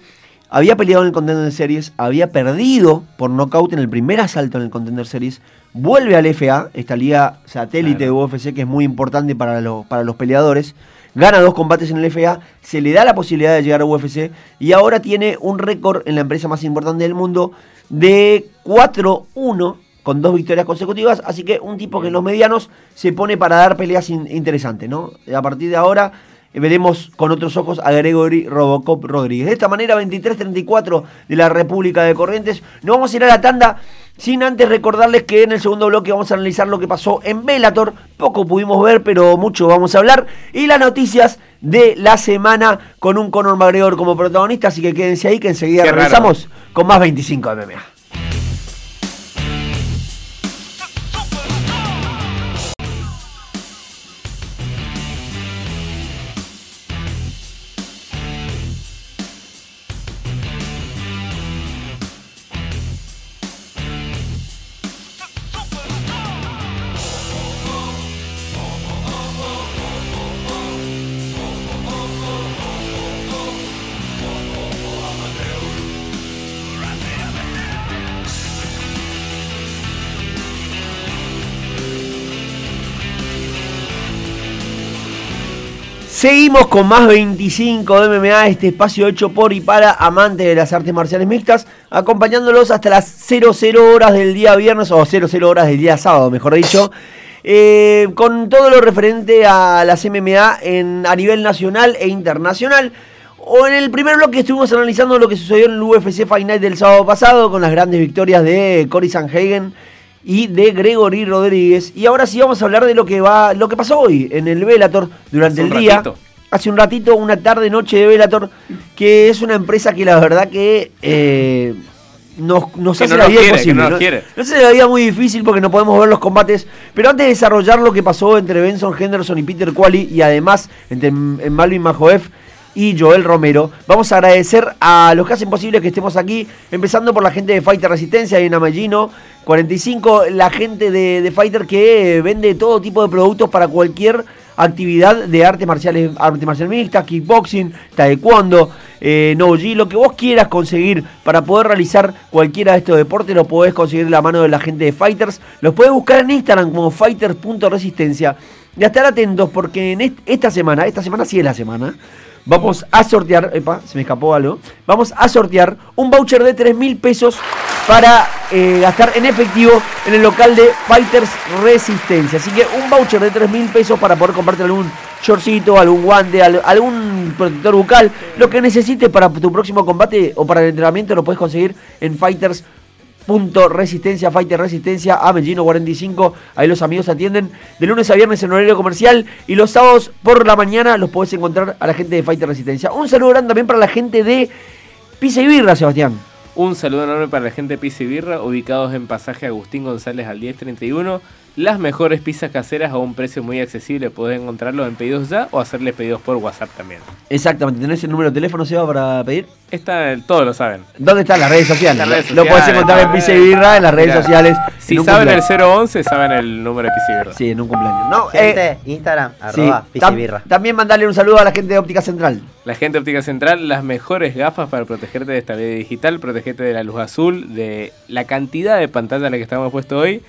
había peleado en el Contender Series, había perdido por nocaut en el primer asalto en el Contender Series, vuelve al FA, esta liga satélite Claro. de UFC que es muy importante para, los para los peleadores. Gana dos combates en el FA, se le da la posibilidad de llegar a UFC y ahora tiene un récord en la empresa más importante del mundo de 4-1 con dos victorias consecutivas, así que un tipo que en los medianos se pone para dar peleas in- interesantes, ¿no? A partir de ahora eh, veremos con otros ojos a Gregory Robocop Rodríguez. De esta manera, 23-34 de la República de Corrientes. No vamos a ir a la tanda sin antes recordarles que en el segundo bloque vamos a analizar lo que pasó en Bellator. Poco pudimos ver, pero mucho vamos a hablar. Y las noticias de la semana con un Conor McGregor como protagonista, así que quédense ahí que enseguida Qué raro. regresamos con más 25 de MMA. Seguimos con más 25 de MMA, este espacio hecho por y para amantes de las artes marciales mixtas, acompañándolos hasta las 00 horas del día viernes, o 00 horas del día sábado, mejor dicho, eh, con todo lo referente a las MMA en, a nivel nacional e internacional. O en el primer bloque estuvimos analizando lo que sucedió en el UFC Fight del sábado pasado, con las grandes victorias de Cory Sanhagen y de Gregory Rodríguez. Y ahora sí vamos a hablar de lo que va, lo que pasó hoy en el Velator durante el día. ratito. Hace un ratito, una tarde, noche de Velator, que es una empresa que la verdad que eh, nos, nos Que hace no la vida quiere, imposible. no hace la vida muy difícil porque no podemos ver los combates. Pero antes de desarrollar lo que pasó entre Benson Henderson y Peter Quali, y además entre M- Malvin Majoef y Joel Romero. Vamos a agradecer a los que hacen posible que estemos aquí, empezando por la gente de Fighter Resistencia en Amellino 45, la gente de, Fighter que vende todo tipo de productos para cualquier actividad de artes marciales, arte marcial mixta, kickboxing, taekwondo, eh, no G, lo que vos quieras conseguir para poder realizar cualquiera de estos deportes, lo podés conseguir de la mano de la gente de Fighters. Los podés buscar en Instagram como fighters.resistencia. Y a estar atentos porque en est- esta semana, esta semana sí es la semana, vamos a sortear, epa, se me escapó algo, vamos a sortear un voucher de 3 mil pesos para eh, gastar en efectivo en el local de Fighters Resistencia. Así que un voucher de 3 mil pesos para poder comprarte algún shortcito, algún guante, al- algún protector bucal, lo que necesites para tu próximo combate o para el entrenamiento lo puedes conseguir en Fighters Punto Resistencia, Fighter Resistencia, Avellino 45. Ahí los amigos atienden de lunes a viernes en horario comercial y los sábados por la mañana los podés encontrar a la gente de Fighter Resistencia. Un saludo grande también para la gente de Pisa y Birra, Sebastián. Un saludo enorme para la gente de Pizza y Birra, ubicados en pasaje Agustín González al 1031. Las mejores pizzas caseras a un precio muy accesible. Podés encontrarlos en pedidos ya o hacerles pedidos por WhatsApp también. Exactamente. ¿Tenés el número de teléfono, Seba, para pedir? Está, todos lo saben. ¿Dónde están las redes sociales? Las redes Lo podés sociales, encontrar en Pizza y Birra, en las redes sociales. Si saben el cumpleaños. 011, saben el número de Pizza y Birra. Sí, en un cumpleaños. No, Gente, eh, Instagram, sí. arroba Tam- pisibirra. También mandarle un saludo a la gente de Óptica Central. La gente de Óptica Central, las mejores gafas para protegerte de estabilidad digital, protegerte de la luz azul, de la cantidad de pantalla a la que estamos puesto hoy.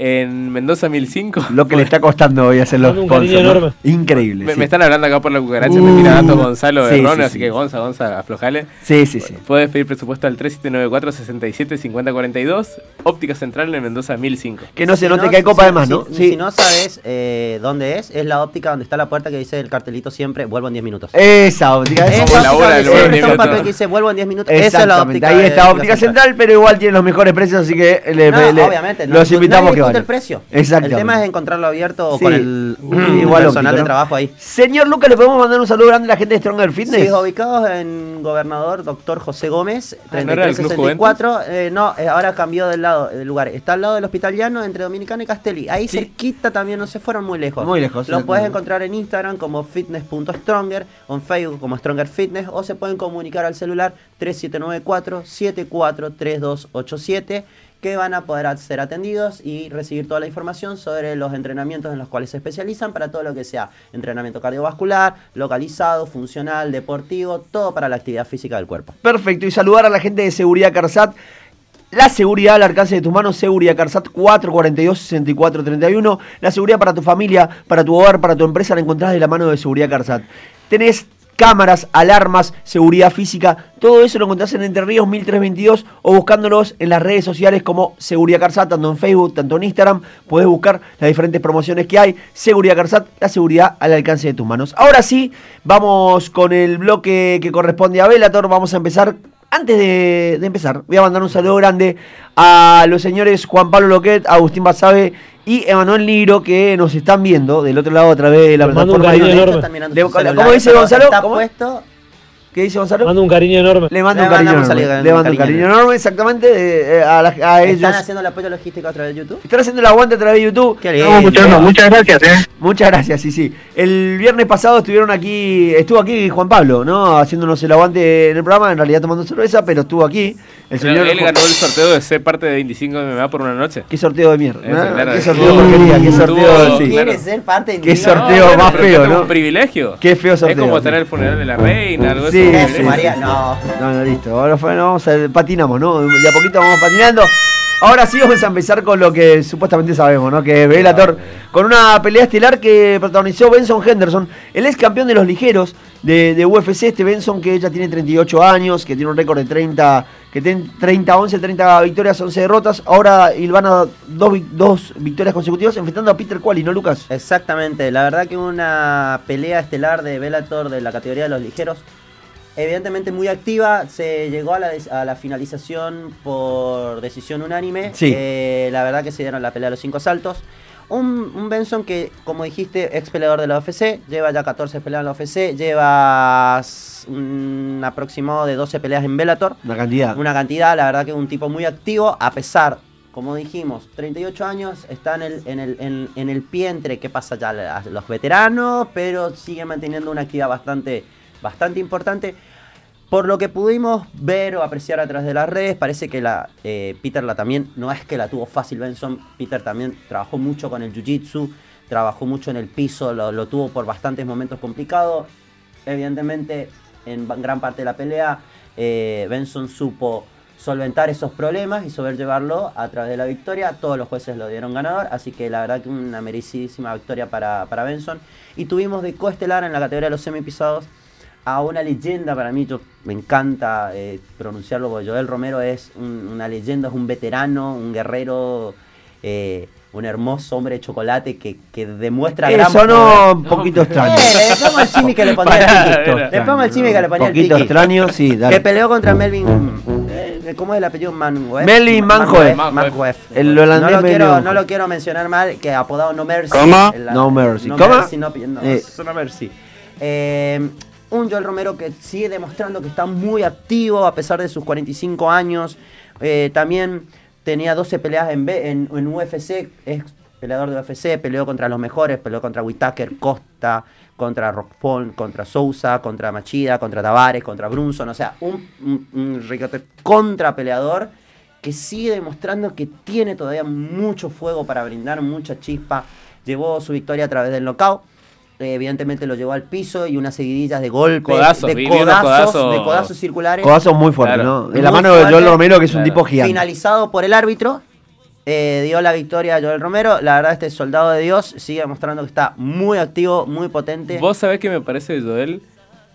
En Mendoza 1005. Lo que le está costando hoy hacer los sponsors, ¿no? Increíble. Me, sí. me están hablando acá por la cucaracha, Uh, me tira datos Gonzalo de sí, Ron, sí, así sí. que Gonza, Gonza, aflojale. Sí, sí, sí. Puedes pedir presupuesto al 3794-675042, Óptica Central en Mendoza 1005. Que no se Si note que hay copa si- de más, si- ¿no? Si, no sabes eh, dónde es, es la óptica donde está la puerta que dice el cartelito siempre, vuelvo en 10 minutos. Esa óptica. Esa Como la óptica hora donde del vuelvo en siempre 10 está un papel minutos. que dice vuelvo en 10 minutos. Esa es la óptica ahí está Óptica Central, pero igual tiene los mejores precios, así que le, No, le- obviamente, no, los no- invitamos que el precio. Exactamente. El tema es encontrarlo abierto o Sí. con el Mm, igual personal óptico, de ¿no? trabajo ahí. Señor Lucas, ¿le podemos mandar un saludo grande a la gente de Stronger Fitness? Sí, ubicados en Gobernador Doctor José Gómez, Ah, ¿no era el Club 3364. Eh, no, eh, ahora cambió del lado del lugar. Está al lado del Hospital Llano, entre Dominicana y Castelli. Ahí Sí. cerquita también, no se fueron muy lejos. Muy lejos, Lo puedes encontrar en Instagram como fitness.stronger, o en Facebook como Stronger Fitness, o se pueden comunicar al celular 3794-743287 que van a poder ser atendidos y recibir toda la información sobre los entrenamientos en los cuales se especializan para todo lo que sea entrenamiento cardiovascular, localizado, funcional, deportivo, todo para la actividad física del cuerpo. Perfecto, y saludar a la gente de Seguridad Carsat. La seguridad al alcance de tus manos, Seguridad Carsat 442-6431. La seguridad para tu familia, para tu hogar, para tu empresa la encontrás de la mano de Seguridad Carsat. Tenés cámaras, alarmas, seguridad física, todo eso lo encontrás en Entre Ríos 1322 o buscándolos en las redes sociales como Seguridad Carsat, tanto en Facebook, tanto en Instagram. Podés buscar las diferentes promociones que hay. Seguridad Carsat, la seguridad al alcance de tus manos. Ahora sí, vamos con el bloque que corresponde a Velator. Vamos a empezar antes de, de empezar, voy a mandar un saludo grande a los señores Juan Pablo Loquet, Agustín Basabe y Emanuel Ligro que nos están viendo del otro lado a través de la Les mando un plataforma. cariño de- celular, ¿cómo dice Gonzalo? Está ¿Cómo? puesto. ¿Qué dice Gonzalo? Mando un cariño enorme. Le mando Le un cariño enorme. Le mando un cariño cariño enorme. exactamente eh, a, la- a ellos. Están haciendo el apoyo logístico a través de YouTube. Están haciendo el aguante a través de YouTube. Qué Estamos lindo. escuchando, muchas gracias, eh. Muchas gracias, sí, sí. El viernes pasado estuvieron aquí, estuvo aquí Juan Pablo, ¿no? Haciéndonos el aguante en el programa, en realidad tomando cerveza, pero estuvo aquí. El señor él ganó el sorteo de ser parte de 25 MMA por una noche. Qué sorteo de mierda. ¿no? claro. Qué sorteo porquería, qué sorteo sí. claro. Ser parte de Qué sorteo bueno, más feo, es ¿no? un privilegio. Qué feo sorteo. Es como estar en el funeral de la reina, algo Sí, así. sí, María, sí. no. No, no, listo. Ahora fue- no, vamos a, patinamos, ¿no? De a poquito vamos patinando. Ahora sí vamos a empezar con lo que supuestamente sabemos, ¿no? Que es Bellator, con una pelea estelar que protagonizó Benson Henderson, el ex campeón de los ligeros de, UFC, este Benson que ya tiene 38 años, que tiene un récord de 30, que tiene 30, 11, 30 victorias, 11 derrotas. Ahora Ilvana dos, dos victorias consecutivas enfrentando a Peter Quali, ¿no, Lucas? Exactamente, la verdad que una pelea estelar de Bellator de la categoría de los ligeros, evidentemente muy activa, se llegó a la, des- a la finalización por decisión unánime, Sí. Eh, la verdad que se dieron la pelea a los cinco saltos. Un, un Benson que, como dijiste, ex peleador de la UFC, lleva ya 14 peleas en la UFC, lleva un aproximado de 12 peleas en Bellator. Una cantidad. Una cantidad, la verdad que un tipo muy activo, a pesar, como dijimos, 38 años, está en el, en el, en, en el pie entre qué pasa ya a los veteranos, pero sigue manteniendo una actividad bastante, bastante importante. Por lo que pudimos ver o apreciar a través de las redes, parece que la, eh, Peter la también, no es que la tuvo fácil Benson, Peter también trabajó mucho con el Jiu-Jitsu, trabajó mucho en el piso, lo, tuvo por bastantes momentos complicados. Evidentemente, en gran parte de la pelea, eh, Benson supo solventar esos problemas y sobrellevarlo a través de la victoria. Todos los jueces lo dieron ganador, así que la verdad que una merecidísima victoria para, para Benson. Y tuvimos de coestelar en la categoría de los semipisados a una leyenda para mí, yo me encanta eh, pronunciarlo, porque Joel Romero es un- una leyenda, es un veterano, un guerrero, eh, un hermoso hombre de chocolate que, que demuestra gran Eso no, un poquito extraño. Eh, le pongo el chimi que le ponía el tiki. Le pongo el chimi que le ponía el poquito tiki. extraño, sí, dale. Que peleó contra Melvin. eh, ¿Cómo es el apellido? Manweb. Melvin Manhoef. Manhoef. El holandés no lo, quiero, no lo quiero mencionar mal, que apodado No Mercy. No Mercy. No ¿Cómo? Mercy, no, no, Eh. No Mercy. Eh, un Joel Romero que sigue demostrando que está muy activo a pesar de sus 45 años. Eh, también tenía 12 peleas en, B- en, UFC. Es peleador de UFC, peleó contra los mejores, peleó contra Whitaker, Costa, contra Rockford, contra Sousa, contra Machida, contra Tavares, contra Brunson, o sea, un, un, contra peleador que sigue demostrando que tiene todavía mucho fuego para brindar, mucha chispa. Llevó su victoria a través del knockout. Eh, evidentemente lo llevó al piso y unas seguidillas de golpes, Codazos, de, codazos, de codazos circulares. Codazos muy fuertes, Claro. ¿no? En la mano de Joel. Romero, que es un tipo gigante. finalizado por el árbitro. eh, dio la victoria a Joel Romero. La verdad, este soldado de Dios sigue demostrando que está muy activo, muy potente. Vos sabés que me parece de Joel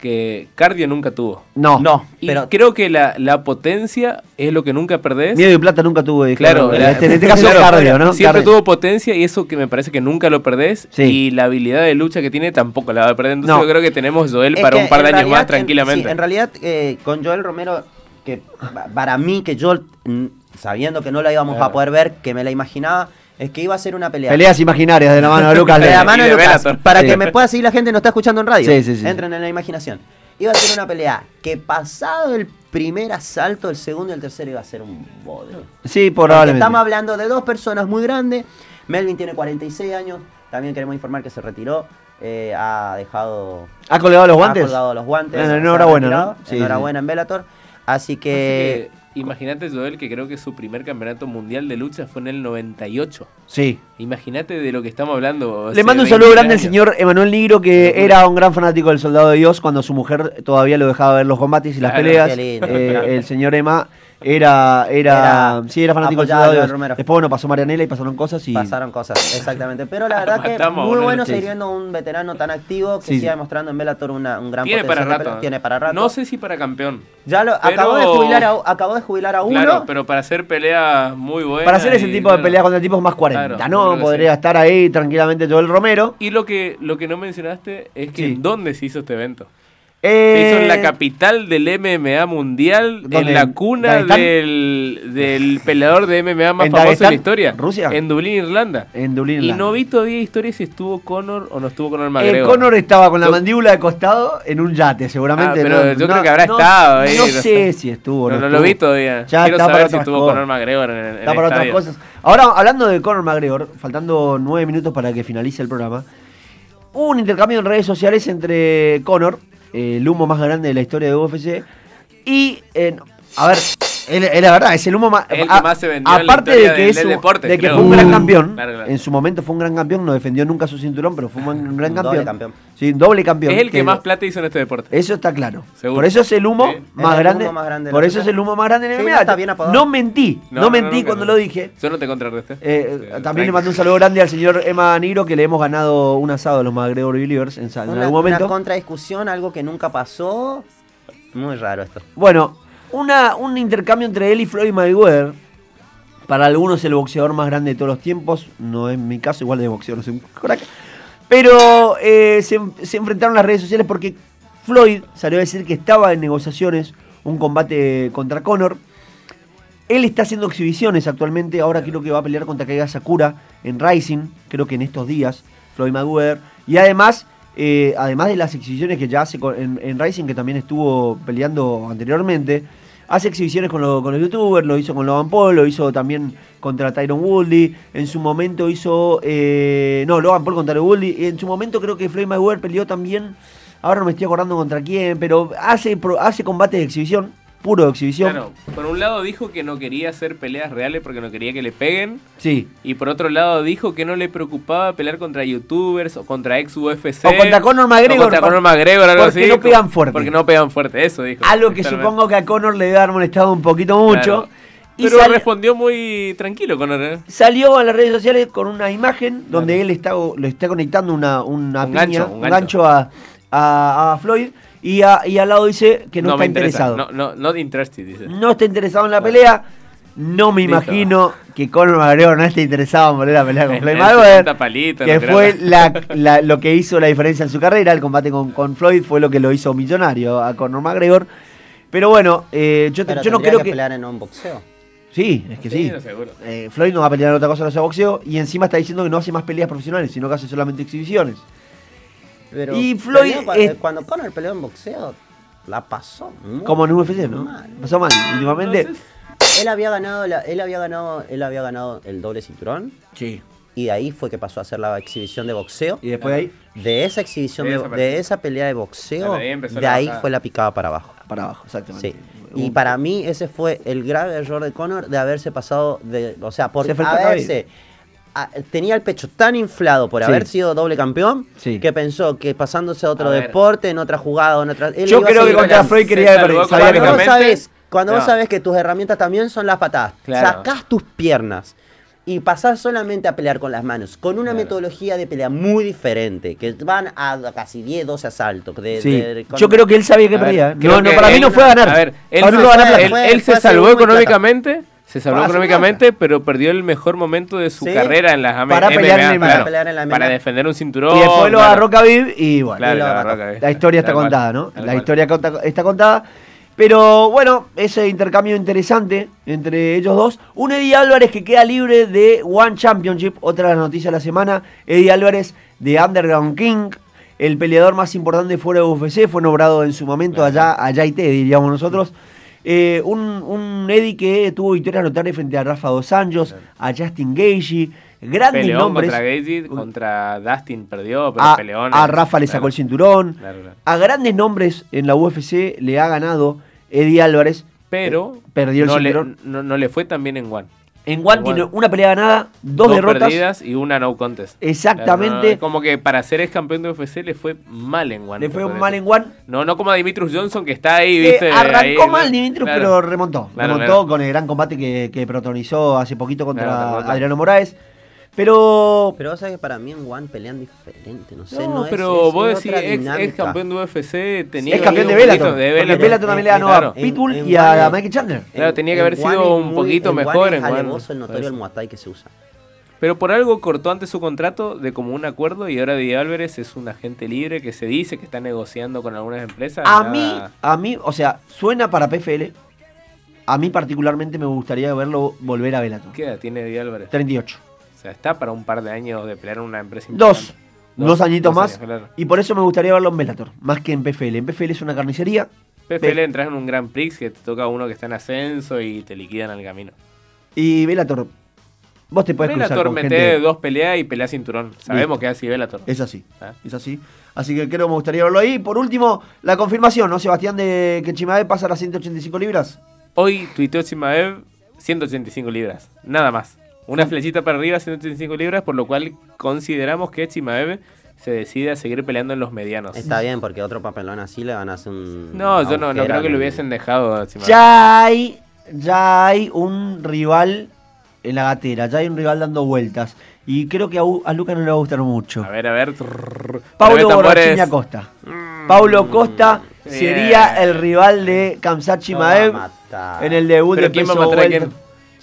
que cardio nunca tuvo. No. No, Y pero creo que la, la potencia es lo que nunca perdés. Miedo y plata nunca tuve. dijo Claro, la- este, en este [LAUGHS] caso claro, cardio, ¿no? Siempre Cardio. tuvo potencia y eso que me parece que nunca lo perdés. Sí. Y la habilidad de lucha que tiene tampoco la va a perder. Entonces No. yo creo que tenemos Joel Es para un par de en años más realidad, en- tranquilamente. sí, En, realidad, eh, con Joel Romero, que pa- para mí, que yo, mm, sabiendo que no la íbamos a poder ver, que me la imaginaba, es que iba a ser una pelea. Peleas imaginarias de la mano de Lucas de la mano de Lucas, para Sí. que me pueda seguir la gente no está escuchando en radio. Sí, sí, sí. Entren en la imaginación. Iba a ser una pelea que pasado el primer asalto, el segundo y el tercero iba a ser un bodrio. Sí, Porque probablemente. Estamos hablando de dos personas muy grandes. Melvin tiene 46 años. También queremos informar que se retiró. eh, ha dejado. ¿Ha colgado los guantes? Ha colgado los guantes. Enhorabuena. ¿no? Sí, enhorabuena en Bellator. Así que. Así que imagínate Joel que creo que su primer campeonato mundial de lucha fue en el 98. Sí. Imagínate de lo que estamos hablando. Le mando un 20 saludo grande al señor Emanuel Nigro, que era un gran fanático del Soldado de Dios cuando su mujer todavía lo dejaba ver los combates y las Claro, peleas. Eh, el señor Emma era, era, Era sí, era fanático apoyado de. Romero. Después, bueno, pasó Marianela y pasaron cosas y... Pasaron cosas, exactamente. Pero la verdad que muy bueno seguir viendo un veterano tan activo que Sí, siga demostrando en Bellator una, un gran Tiene para potencial rato. Tiene para rato. No sé si para campeón. Ya lo, pero- acabó, de jubilar a, acabó de jubilar a uno. Claro, pero para hacer peleas muy buenas. Para hacer ese y, tipo de peleas contra tipos más 40, Claro, yo ¿no? Podría sí. estar ahí tranquilamente Joel Romero. Y lo que, lo que no mencionaste es que Sí. ¿dónde se hizo este evento? Eh, Se hizo en la capital del MMA mundial, ¿Dónde? en la cuna del, del peleador de MMA más ¿En famoso de la historia. ¿Rusia? En Dublín, Irlanda. En Dublín. Y Irlanda. no vi todavía historia si estuvo Conor o no estuvo Conor Eh, McGregor. Conor estaba con la mandíbula de costado en un yate, seguramente. Ah, pero no- yo no- creo que habrá no- estado ahí, No sé si estuvo. No, no no lo estuvo. vi todavía. Ya Quiero está para saber si estuvo cosas. Conor McGregor en, en Está el para otras cosas. Ahora, hablando de Conor McGregor, faltando nueve minutos para que finalice el programa, hubo un intercambio en redes sociales entre Conor, el humo más grande de la historia de UFC, y, eh, a ver, es la verdad, es el humo más... El que más se vendió en la Aparte de que, es deporte, de que creo. fue un gran campeón, Claro, claro. en su momento fue un gran campeón, no defendió nunca su cinturón, pero fue un gran campeón. doble campeón. Sí, doble campeón. Es el que más plata hizo en este deporte. Eso está claro. Seguro. Por eso es el humo Sí. más Es el grande. humo más grande de por eso es el humo más grande en el Sí, MMA. no, está bien apodado. No mentí, no, No, no, mentí nunca, cuando no. lo dije. Yo no te contrarresté. Eh, Sí, también le mando un saludo grande al señor Emma Nigro que le hemos ganado un asado a los McGregor Believers en, en algún momento. una contradiscusión, algo que nunca pasó. Muy raro esto. Bueno, un intercambio entre él y Floyd Mayweather. Para algunos el boxeador más grande de todos los tiempos. No es mi caso, igual de boxeador no soy un crack. Pero eh, se, enfrentaron las redes sociales porque Floyd salió a decir que estaba en negociaciones un combate contra Conor. Él está haciendo exhibiciones actualmente. Ahora creo que va a pelear contra Kaiga Sakura en Rising. Creo que en estos días. Floyd Mayweather. Y además, eh, además de las exhibiciones que ya hace en Rising, que también estuvo peleando anteriormente, hace exhibiciones con, lo- con los youtubers. Lo hizo con Logan Paul, lo hizo también contra Tyron Woodley. En su momento hizo. eh, no, Logan Paul contra Tyron Woodley. En su momento creo que Floyd Mayweather peleó también. Ahora no me estoy acordando contra quién, pero hace, hace combates de exhibición. Puro de exhibición. Claro, por un lado dijo que no quería hacer peleas reales porque no quería que le peguen. Sí. Y por otro lado dijo que no le preocupaba pelear contra youtubers o contra ex UFC. O contra Conor McGregor, O contra Conor McGregor, algo porque así. no pegan fuerte. Porque no pegan fuerte, eso dijo. Algo que supongo que a Conor le debe haber molestado un poquito mucho. Claro. Y Pero respondió muy tranquilo Conor. ¿eh? salió a las redes sociales con una imagen donde él está, lo está conectando una, una Un piña, gancho, un un gancho, a, a- a Floyd y, a- y al lado dice que no, está me interesa. interesado. No, no, not interested, dice. No está interesado en la pelea. No me Listo. imagino que Conor McGregor no esté interesado en volver a pelear con En- Floyd Mayweather. 70 palitos, Que fue la- la- lo que hizo la diferencia en su carrera. El combate con, con Floyd fue lo que lo hizo millonario a Conor McGregor. Pero bueno, eh, yo, te- Pero yo no creo que que. pelear en un boxeo. Sí, es que sí. Sí, no, seguro. Eh, Floyd no va a pelear en otra cosa que no sea boxeo. Y encima está diciendo que no hace más peleas profesionales, sino que hace solamente exhibiciones. Pero Y Floyd peleó cua- es- cuando Conor peleó en boxeo, la pasó. muy Como en UFC, ¿no? mal. Pasó mal. Últimamente. Entonces, Él había ganado, la- él había ganado, él había ganado el doble cinturón. Sí. y de ahí fue que pasó a hacer la exhibición de boxeo. Y después de ahí, De esa exhibición, De esa de esa pelea de boxeo, de ahí de fue la picada para abajo. para abajo, exactamente. Sí. Y para mí ese fue el grave error de Conor de haberse pasado de, o sea, por Se haberse a- tenía el pecho tan inflado por Sí. haber sido doble campeón Sí. que pensó que pasándose a otro A deporte, en otra jugada, en otra él Yo creo que contra. Freud quería que Cuando vos sabes, cuando vos no. sabes que tus herramientas también son las patadas, Claro. sacás tus piernas y pasás solamente a pelear con las manos, con una Claro. metodología de pelea muy diferente, que van a casi 10, 12 asaltos. de- Sí. de- con- Yo creo que él sabía que A perdía. No, para mí no fue a ganar. A ver, él, se, no él- él salvó económicamente, se salvó económicamente, pero perdió el mejor momento de su Sí. carrera en las Para pelear en MMA, claro, Para pelear en la MMA. para defender un cinturón. Y después lo claro. agarró Khabib y bueno. Claro, Y lo lo agarró. agarró Khabib. La historia está cual, contada, ¿no? La cual. historia está contada. Pero bueno, ese intercambio interesante entre ellos dos. Un Eddie Álvarez que queda libre de One Championship, otra de las noticias de la semana. Eddie Álvarez de Underground King, el peleador más importante fuera de UFC, fue nombrado en su momento Claro. allá, allá y te diríamos nosotros. Eh, un, un Eddie que tuvo victorias notables frente a Rafa Dos Anjos, a Justin Gaethje, grandes Peleón nombres. contra Gaethje, contra Dustin perdió, pero a, peleón. a Rafa le sacó el cinturón. Claro, claro. A grandes nombres en la UFC le ha ganado Eddie Álvarez. Pero Eh, perdió el no, le, cinturón. no, no le fue tan bien en One. En One en tiene una pelea ganada, dos, derrotas. perdidas y una no contest. Exactamente. No, como que para ser ex campeón de UFC le fue mal en One. Le fue mal en. One. No, no como a Dimitrius Johnson que está ahí, Eh, viste. arrancó ahí, mal Claro. pero remontó. Claro, remontó claro. con el gran combate que, que protagonizó hace poquito contra. Adriano Moraes. Pero Pero vos sabés que para mí en One pelean diferente, no sé. No, No, es- pero es- vos es decís ex, campeón de UFC, tenía es que campeón de Bellator. poquito de Bellator. Bellator también le ganó Claro, a Pitbull en- en y a Michael Chandler. Claro, tenía que haber sido es un muy- poquito en mejor One en es One. alevoso el notorio Por el eso. Muay Thai que se usa. Pero por algo cortó antes su contrato de como un acuerdo y ahora Di Álvarez es un agente libre que se dice que está negociando con algunas empresas. A Nada- mí, a mí, o sea, suena para PFL. A mí particularmente me gustaría verlo volver a Bellator. ¿Qué edad tiene Di Álvarez? 38. Sea, está para un par de años de pelear en una empresa Dos. importante. Dos, añitos más. años, claro. Y por eso me gustaría verlo en Bellator, más que en PFL. En PFL es una carnicería. PFL entras en un Grand Prix que te toca uno que está en ascenso y te liquidan al camino. Y Bellator, vos te podés cruzar Bellator con mete gente. dos peleas y pelea cinturón. Sabemos Listo. que es así Bellator. Es así, Ah. es así. Así que creo que me gustaría verlo ahí. Por último, la confirmación, ¿no, Sebastián, de que Chimae pasa a las 185 libras? Hoy tuiteó Chimaev 185 libras, nada más. Una flechita para arriba, 185 libras, por lo cual consideramos que Chimaev se decide a seguir peleando en los medianos. Está bien, porque otro papelón así le van a hacer un. No, yo no, creo que en- lo hubiesen dejado a Chimaev. Ya hay, ya hay un rival en la gatera, ya hay un rival dando vueltas. Y creo que a, a Luca no le va a gustar mucho. A ver, a ver. trrr, Paulo tambores. Borrachini Acosta. Paulo Costa Bien. sería el rival de a matar. en el debut Pero de ¿quién va a peso a.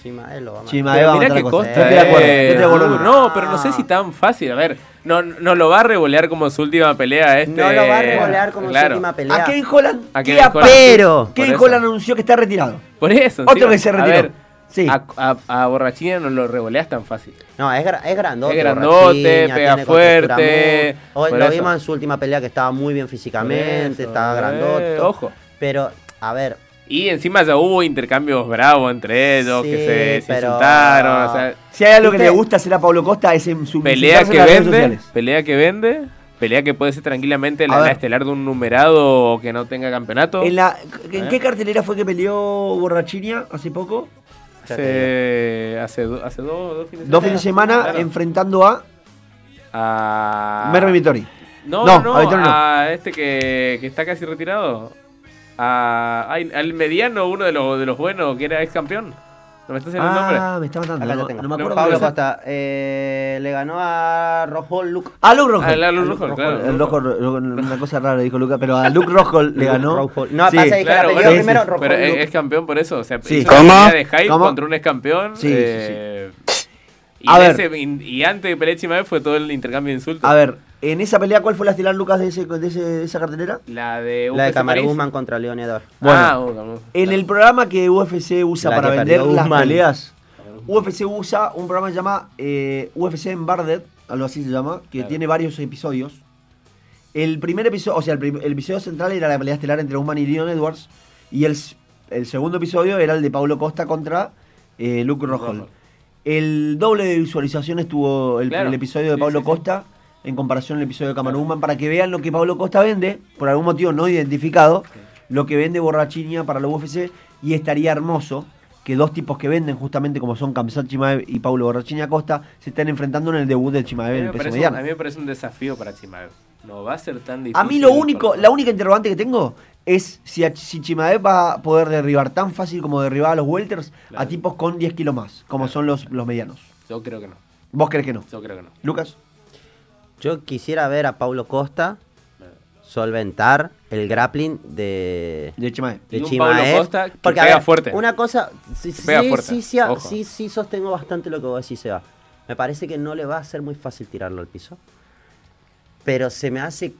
quién? Chimael lo va a matar. Va a mirá matar que a Costa. Con Eh, No, pero no sé si tan fácil. A ver, no, no lo va a revolear como su última pelea. Este, No lo va a revolear como claro. su última pelea. A Kevin Holland, A ¿qué Kevin apa- Holland. Pero- eso. Holland anunció que está retirado. Por eso. Otro encima, que se a retiró. ver, Sí. A, a, a Borrachina no lo revoleas tan fácil. No, es, es grandote. Es grandote, pega fuerte, muy- Hoy lo eso. vimos en su última pelea que estaba muy bien físicamente, eso, estaba eh, grandote. ojo. Pero, a ver, Y encima ya hubo intercambios bravos entre ellos, que Sí, se, se pero- insultaron. O sea, Si hay algo que le gusta hacer a Pablo Costa es en su pelea que vende, sociales. pelea que vende, pelea que puede ser tranquilamente la, estelar de un numerado o que no tenga campeonato. En, la, ¿En qué cartelera fue que peleó Borrachinia hace poco? Hace, hace, do- hace dos, dos fines de Dos fines de semana Claro. enfrentando a A... Mervin Vittori. No, No, no, a no. a este que, que está casi retirado. A, al mediano, uno de los, de los buenos, que era ex campeón. ¿No me estás haciendo el nombre? Ah, me está matando. acá No, lo tengo. no me acuerdo. Pablo Costa eh, le ganó a Rojo Luke. A Luke Rojo. Ah, el- a Luke Rojo, claro. El rojo, una cosa rara dijo Luca, pero a Luke [LAUGHS] Rojo le ganó. Rojo. No, Sí. pasa que Claro, bueno, primero sí, Rojo Pero es, Luke. es campeón por eso. O sea, Sí. hizo una ¿Cómo? pelea de hype ¿Cómo? contra un ex campeón. Sí, sí, eh, Y, A en ver. ese- y- y antes de pelea Chimaev fue todo el intercambio de insultos. A ver, en esa pelea, ¿cuál fue la estelar Lucas de, ese, de, ese- de esa cartelera? La de La de UFC Kamaru París. Usman contra Leon Edor. Bueno. Ah, Kamaru. En el programa que UFC usa La para vender las Usman. peleas, UFC usa un programa que se llama eh, UFC Embedded, algo así se llama, que Claro. tiene varios episodios. El primer episodio, o sea, el, el episodio central era la pelea estelar entre Usman y Leon Edwards. Y el, el segundo episodio era el de Paulo Costa contra eh, Luke Rojo. El doble de visualizaciones tuvo el, Claro. el episodio de Sí, Pablo sí, sí. Costa en comparación al episodio de Camarón para que vean lo que Pablo Costa vende, por algún motivo no identificado, lo que vende Borrachinia para la UFC y estaría hermoso que dos tipos que venden justamente como son Kamsat Chimaev y Pablo Borrachinia Costa se estén enfrentando en el debut del A Chimaev en el peso mediano. a mí me parece un desafío para Chimaev. No va a ser tan difícil. A mí lo único, la única interrogante que tengo es si, a- si Chimaev va a poder derribar tan fácil como derribar a los welters Claro. a tipos con 10 kilos más, como Claro. son los, los medianos. Yo creo que no. ¿Vos crees que no? Yo creo que no. Lucas. Yo quisiera ver a Paulo Costa solventar el grappling de, De Chimaev. de Y un Chimaev. Paulo Costa que porque, a pega ver, fuerte. Una cosa, sí, sí, Pega fuerte, sí, sí, sí, sí sostengo bastante lo que vos decís, Seba. Me parece que no le va a ser muy fácil tirarlo al piso. Pero se me hace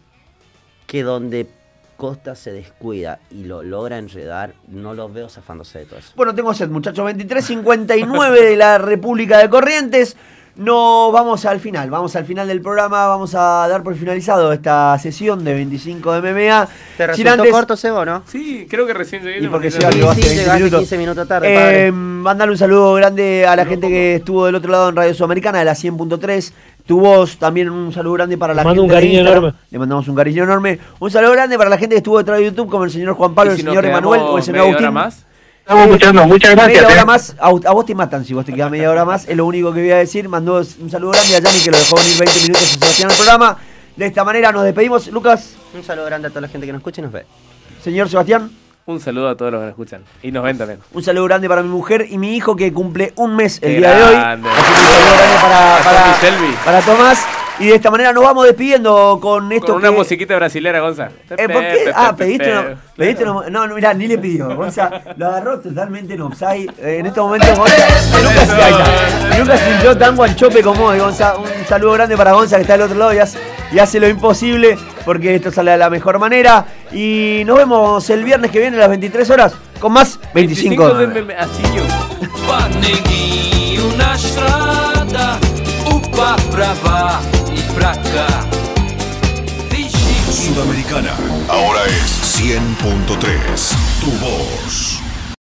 que donde Costa se descuida y lo logra enredar, no lo veo zafándose de todo eso. Bueno, tengo sed, muchachos. 23.59 de la República de Corrientes. No vamos al final, vamos al final del programa. Vamos a dar por finalizado esta sesión de 25 de MMA. ¿Te resultó antes- corto, Seba, o no? Sí, creo que recién llegué. Y porque llegó Sí, hace sí, 20 llegaste minutos. 15 minutos tarde, Eh, padre. mandarle un saludo grande a la gente que estuvo del otro lado en Radio Sudamericana de la 100.3. Tu voz, también un saludo grande para la Mando gente un de cariño Instagram. enorme. Le mandamos un cariño enorme. Un saludo grande para la gente que estuvo detrás de YouTube, como el señor Juan Pablo, ¿Y el si nos señor Emanuel o el señor Agustín. más? Estamos escuchando, muchas Media gracias. hora eh. más, a, a vos te matan si vos te quedas media hora más, es lo único que voy a decir. Mandó un saludo grande a Yanni que lo dejó venir 20 minutos a Sebastián al programa. De esta manera nos despedimos. Lucas, Un saludo grande a toda la gente que nos escucha y nos ve. señor Sebastián, Un saludo a todos los que nos escuchan. Y nos ven también. un saludo grande para mi mujer y mi hijo que cumple un mes el Qué día de hoy. Así que un saludo grande para, Para para, Shelby. para Tomás. Y de esta manera nos vamos despidiendo con esto Con una que- musiquita brasilera, Gonza. Eh, ¿por qué? Ah, pediste una, pediste una- No, no, mirá, ni le pidió. Gonza lo agarró totalmente en offside. Eh, en este momento, Gonza. Lucas, ahí está. Lucas sintió tan guanchope como hoy, Gonza. Un saludo grande para Gonza que está del otro lado y hace, y hace lo imposible porque esto sale de la mejor manera. Y nos vemos el viernes que viene a las 23 horas con más 25. 25 de así yo. Upa, neguinho na estrada, pra. Sudamericana. Ahora es 100.3. Tu voz.